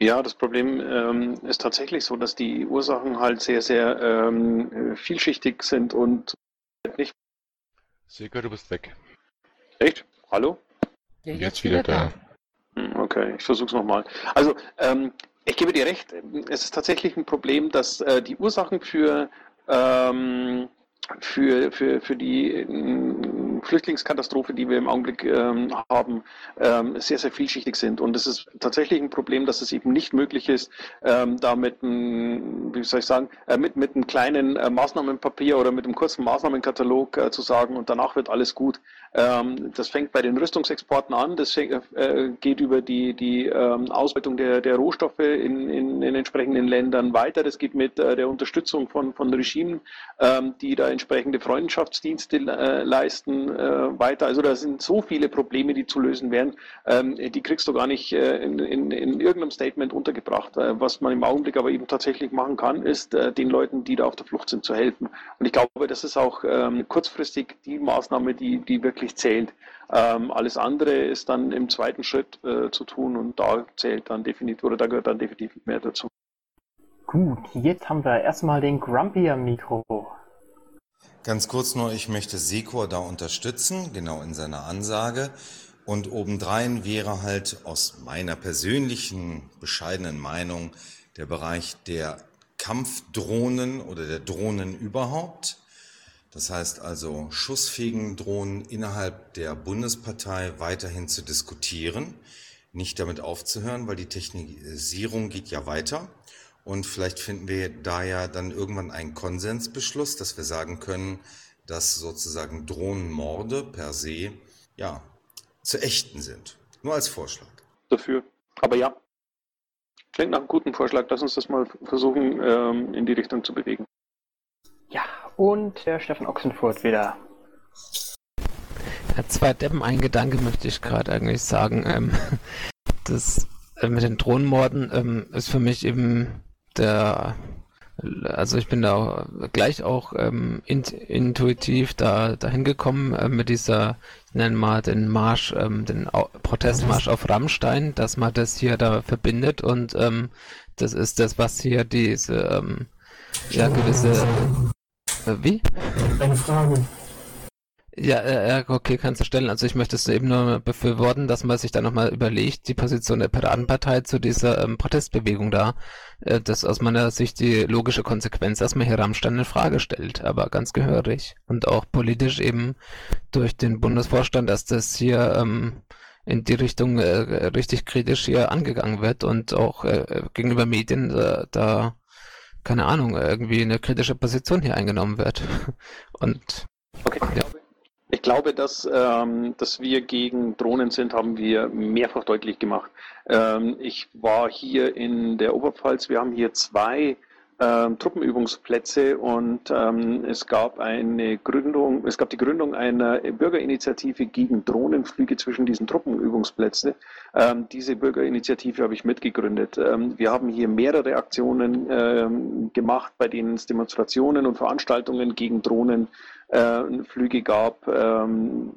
Ja, das Problem ähm, ist tatsächlich so, dass die Ursachen halt sehr, sehr ähm, vielschichtig sind und nicht. Sega, du bist weg. Echt? Hallo? Ja, jetzt, jetzt wieder, wieder da. Hm, okay, ich versuch's nochmal. Also, ähm, ich gebe dir recht, es ist tatsächlich ein Problem, dass äh, die Ursachen für, ähm, für, für, für die äh, Flüchtlingskatastrophe, die wir im Augenblick ähm, haben, ähm, sehr, sehr vielschichtig sind. Und es ist tatsächlich ein Problem, dass es eben nicht möglich ist, ähm, da mit einem, wie soll ich sagen, äh, mit, mit einem kleinen äh, Maßnahmenpapier oder mit einem kurzen Maßnahmenkatalog äh, zu sagen und danach wird alles gut. Ähm, das fängt bei den Rüstungsexporten an, das äh, geht über die, die ähm, Ausbeutung der, der Rohstoffe in, in, in entsprechenden Ländern weiter. Das geht mit äh, der Unterstützung von, von Regimen, ähm, die da entsprechende Freundschaftsdienste äh, leisten, weiter. Also da sind so viele Probleme, die zu lösen wären. die kriegst du gar nicht in, in, in irgendeinem Statement untergebracht. was man im Augenblick aber eben tatsächlich machen kann, ist den Leuten, die da auf der Flucht sind, zu helfen. Und ich glaube, das ist auch kurzfristig die Maßnahme, die, die wirklich wirklich zählt. Ähm, alles andere ist dann im zweiten Schritt äh, zu tun und da zählt dann definitiv oder da gehört dann definitiv mehr dazu. Gut, jetzt haben wir erstmal den Grumpy am Mikro. Ganz kurz nur, ich möchte Sekor da unterstützen, genau in seiner Ansage. Und obendrein wäre halt aus meiner persönlichen bescheidenen Meinung der Bereich der Kampfdrohnen oder der Drohnen überhaupt. Das heißt also, schussfähigen Drohnen innerhalb der Bundespartei weiterhin zu diskutieren, nicht damit aufzuhören, weil die Technisierung geht ja weiter. Und vielleicht finden wir da ja dann irgendwann einen Konsensbeschluss, dass wir sagen können, dass sozusagen Drohnenmorde per se ja zu ächten sind. Nur als Vorschlag. Dafür. Aber ja, klingt nach einem guten Vorschlag. Lass uns das mal versuchen, ähm, in die Richtung zu bewegen. Ja, und der Stefan Ochsenfurt wieder. Ja, zwei Deppen, ein Gedanke möchte ich gerade eigentlich sagen. Ähm, das äh, mit den Drohnenmorden ähm, ist für mich eben der, also ich bin da gleich auch ähm, int, intuitiv da dahin gekommen äh, mit dieser, ich nenne mal den Marsch, ähm, den Au Protestmarsch auf Rammstein, dass man das hier da verbindet und ähm, das ist das, was hier diese ähm, ja gewisse wie? Eine Frage. Ja, äh, okay, kannst du stellen. Also ich möchte es eben nur befürworten, dass man sich da nochmal überlegt, die Position der Piratenpartei zu dieser ähm, Protestbewegung da. Äh, das ist aus meiner Sicht die logische Konsequenz, dass man hier Rammstein in Frage stellt, aber ganz gehörig. Und auch politisch eben durch den Bundesvorstand, dass das hier ähm, in die Richtung äh, richtig kritisch hier angegangen wird und auch äh, gegenüber Medien äh, da, keine Ahnung, irgendwie eine kritische Position hier eingenommen wird. Und okay. ja. Ich glaube, dass, ähm, dass wir gegen Drohnen sind, haben wir mehrfach deutlich gemacht. Ähm, ich war hier in der Oberpfalz, wir haben hier zwei ähm, Truppenübungsplätze und ähm, es gab eine Gründung, es gab die Gründung einer Bürgerinitiative gegen Drohnenflüge zwischen diesen Truppenübungsplätzen. Ähm, diese Bürgerinitiative habe ich mitgegründet. Ähm, wir haben hier mehrere Aktionen ähm, gemacht, bei denen es Demonstrationen und Veranstaltungen gegen Drohnenflüge gab. Ähm,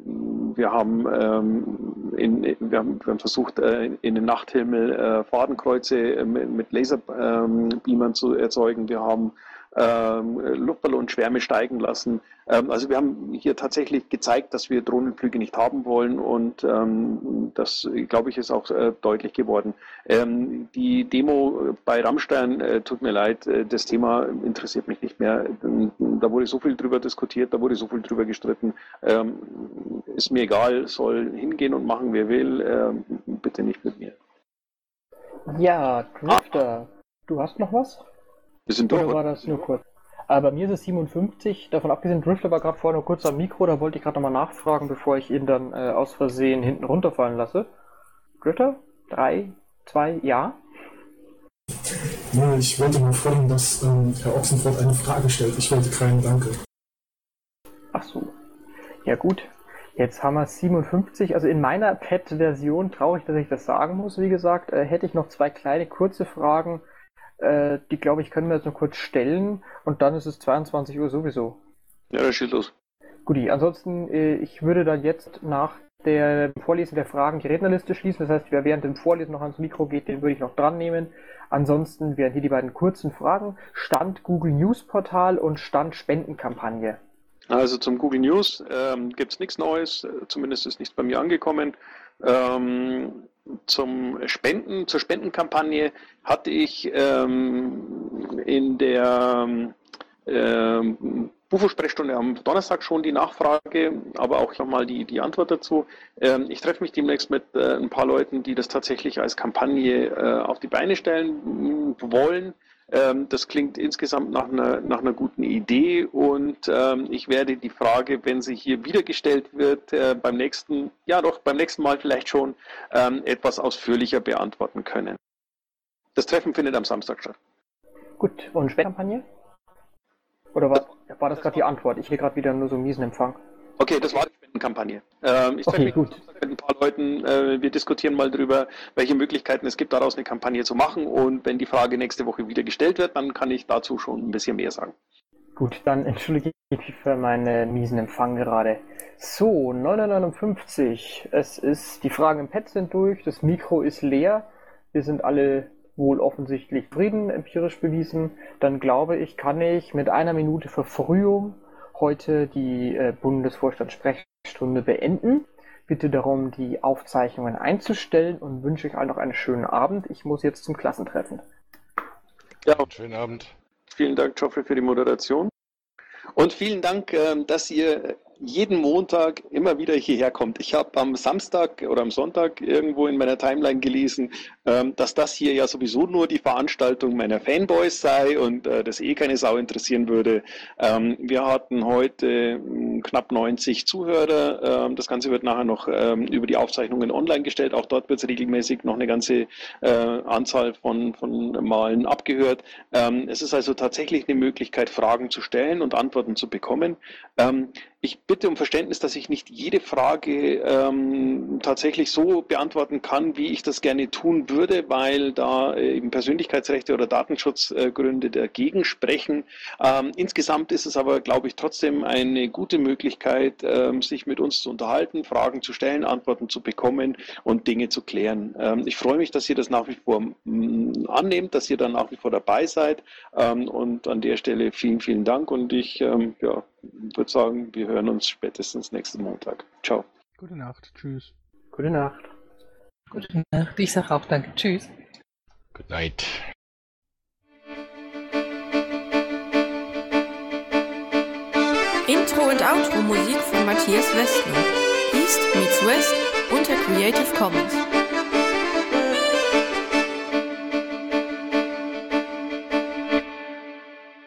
wir haben, ähm, in, wir, haben, wir haben versucht, äh, in den Nachthimmel äh, Fadenkreuze äh, mit, mit Laserbeamern zu erzeugen. Wir haben ähm, Luftballonschwärme steigen lassen. Ähm, also wir haben hier tatsächlich gezeigt, dass wir Drohnenflüge nicht haben wollen und ähm, das, glaube ich, ist auch äh, deutlich geworden. Ähm, die Demo bei Rammstein, äh, tut mir leid, äh, das Thema interessiert mich nicht mehr. Da wurde so viel drüber diskutiert, da wurde so viel drüber gestritten. Ähm, ist mir egal, soll hingehen und machen, wer will, ähm, bitte nicht mit mir. Ja, Drifter, du hast noch was? Wir sind Oder doch. war das nur kurz? Aber bei mir ist es 57. Davon abgesehen, Drifter war gerade vorher nur kurz am Mikro. Da wollte ich gerade nochmal nachfragen, bevor ich ihn dann äh, aus Versehen hinten runterfallen lasse. Drifter? Drei? Zwei? Ja? Ja, ich wollte nur fragen, dass ähm, Herr Ochsenfurt eine Frage stellt. Ich wollte keinen Danke. Ach so. Ja gut. Jetzt haben wir 57. Also in meiner Pet-Version, traurig, dass ich das sagen muss, wie gesagt, äh, hätte ich noch zwei kleine kurze Fragen. Äh, die, glaube ich, können wir jetzt nur kurz stellen. Und dann ist es 22 Uhr sowieso. Ja, das schießt los. Guti, ansonsten, äh, ich würde dann jetzt nach der Vorlesen der Fragen die Rednerliste schließen. Das heißt, wer während dem Vorlesen noch ans Mikro geht, den würde ich noch dran nehmen. Ansonsten wären hier die beiden kurzen Fragen. Stand Google News Portal und Stand Spendenkampagne. Also zum Google News ähm, gibt es nichts Neues, zumindest ist nichts bei mir angekommen. Ähm, zum Spenden, zur Spendenkampagne hatte ich ähm, in der ähm, Bufo-Sprechstunde am Donnerstag schon die Nachfrage, aber auch nochmal die, die Antwort dazu. Ähm, ich treffe mich demnächst mit äh, ein paar Leuten, die das tatsächlich als Kampagne äh, auf die Beine stellen wollen. Ähm, das klingt insgesamt nach einer, nach einer guten Idee und ähm, ich werde die Frage, wenn sie hier wieder gestellt wird, äh, beim nächsten, ja doch, beim nächsten Mal vielleicht schon ähm, etwas ausführlicher beantworten können. Das Treffen findet am Samstag statt. Gut, und Spendenkampagne? Oder war, war das gerade die Antwort? Ich will gerade wieder nur so einen miesen Empfang. Okay, das war die Spendenkampagne. Ähm, ich Okay, mich gut. mit ein paar Leuten. Äh, wir diskutieren mal drüber, welche Möglichkeiten es gibt, daraus eine Kampagne zu machen. Und wenn die Frage nächste Woche wieder gestellt wird, dann kann ich dazu schon ein bisschen mehr sagen. Gut, dann entschuldige ich mich für meinen miesen Empfang gerade. So, 959. Es ist, die Fragen im Pad sind durch, das Mikro ist leer. Wir sind alle wohl offensichtlich zufrieden, empirisch bewiesen. Dann glaube ich, kann ich mit einer Minute Verfrühung heute die äh, Bundesvorstand-Sprechstunde beenden. Bitte darum, die Aufzeichnungen einzustellen und wünsche euch allen noch einen schönen Abend. Ich muss jetzt zum Klassentreffen. Ja, Schönen Abend. vielen Dank, Geoffrey, für die Moderation. Und vielen Dank, ähm, dass ihr jeden Montag immer wieder hierher kommt. Ich habe am Samstag oder am Sonntag irgendwo in meiner Timeline gelesen, ähm, dass das hier ja sowieso nur die Veranstaltung meiner Fanboys sei und äh, das eh keine Sau interessieren würde. Ähm, wir hatten heute hm, knapp 90 Zuhörer. Ähm, das Ganze wird nachher noch über die Aufzeichnungen online gestellt. Auch dort wird es regelmäßig noch eine ganze äh, Anzahl von, von Malen abgehört. Es ist also tatsächlich eine Möglichkeit, Fragen zu stellen und Antworten zu bekommen. Ich bitte um Verständnis, dass ich nicht jede Frage ähm, tatsächlich so beantworten kann, wie ich das gerne tun würde, weil da äh, eben Persönlichkeitsrechte oder Datenschutzgründe dagegen sprechen. Ähm, insgesamt ist es aber, glaube ich, trotzdem eine gute Möglichkeit, ähm, sich mit uns zu unterhalten, Fragen zu stellen, Antworten zu bekommen und Dinge zu klären. Ähm, ich freue mich, dass ihr das nach wie vor mm, annehmt, dass ihr dann nach wie vor dabei seid. Ähm, und an der Stelle vielen, vielen Dank und ich ähm, ja, würde sagen, wir hören uns spätestens nächsten Montag. Ciao. Gute Nacht. Tschüss. Gute Nacht. Gute Nacht. Ich sage auch danke. Tschüss. Good night. Intro und Outro Musik von Matthias Westner. East meets West unter Creative Commons.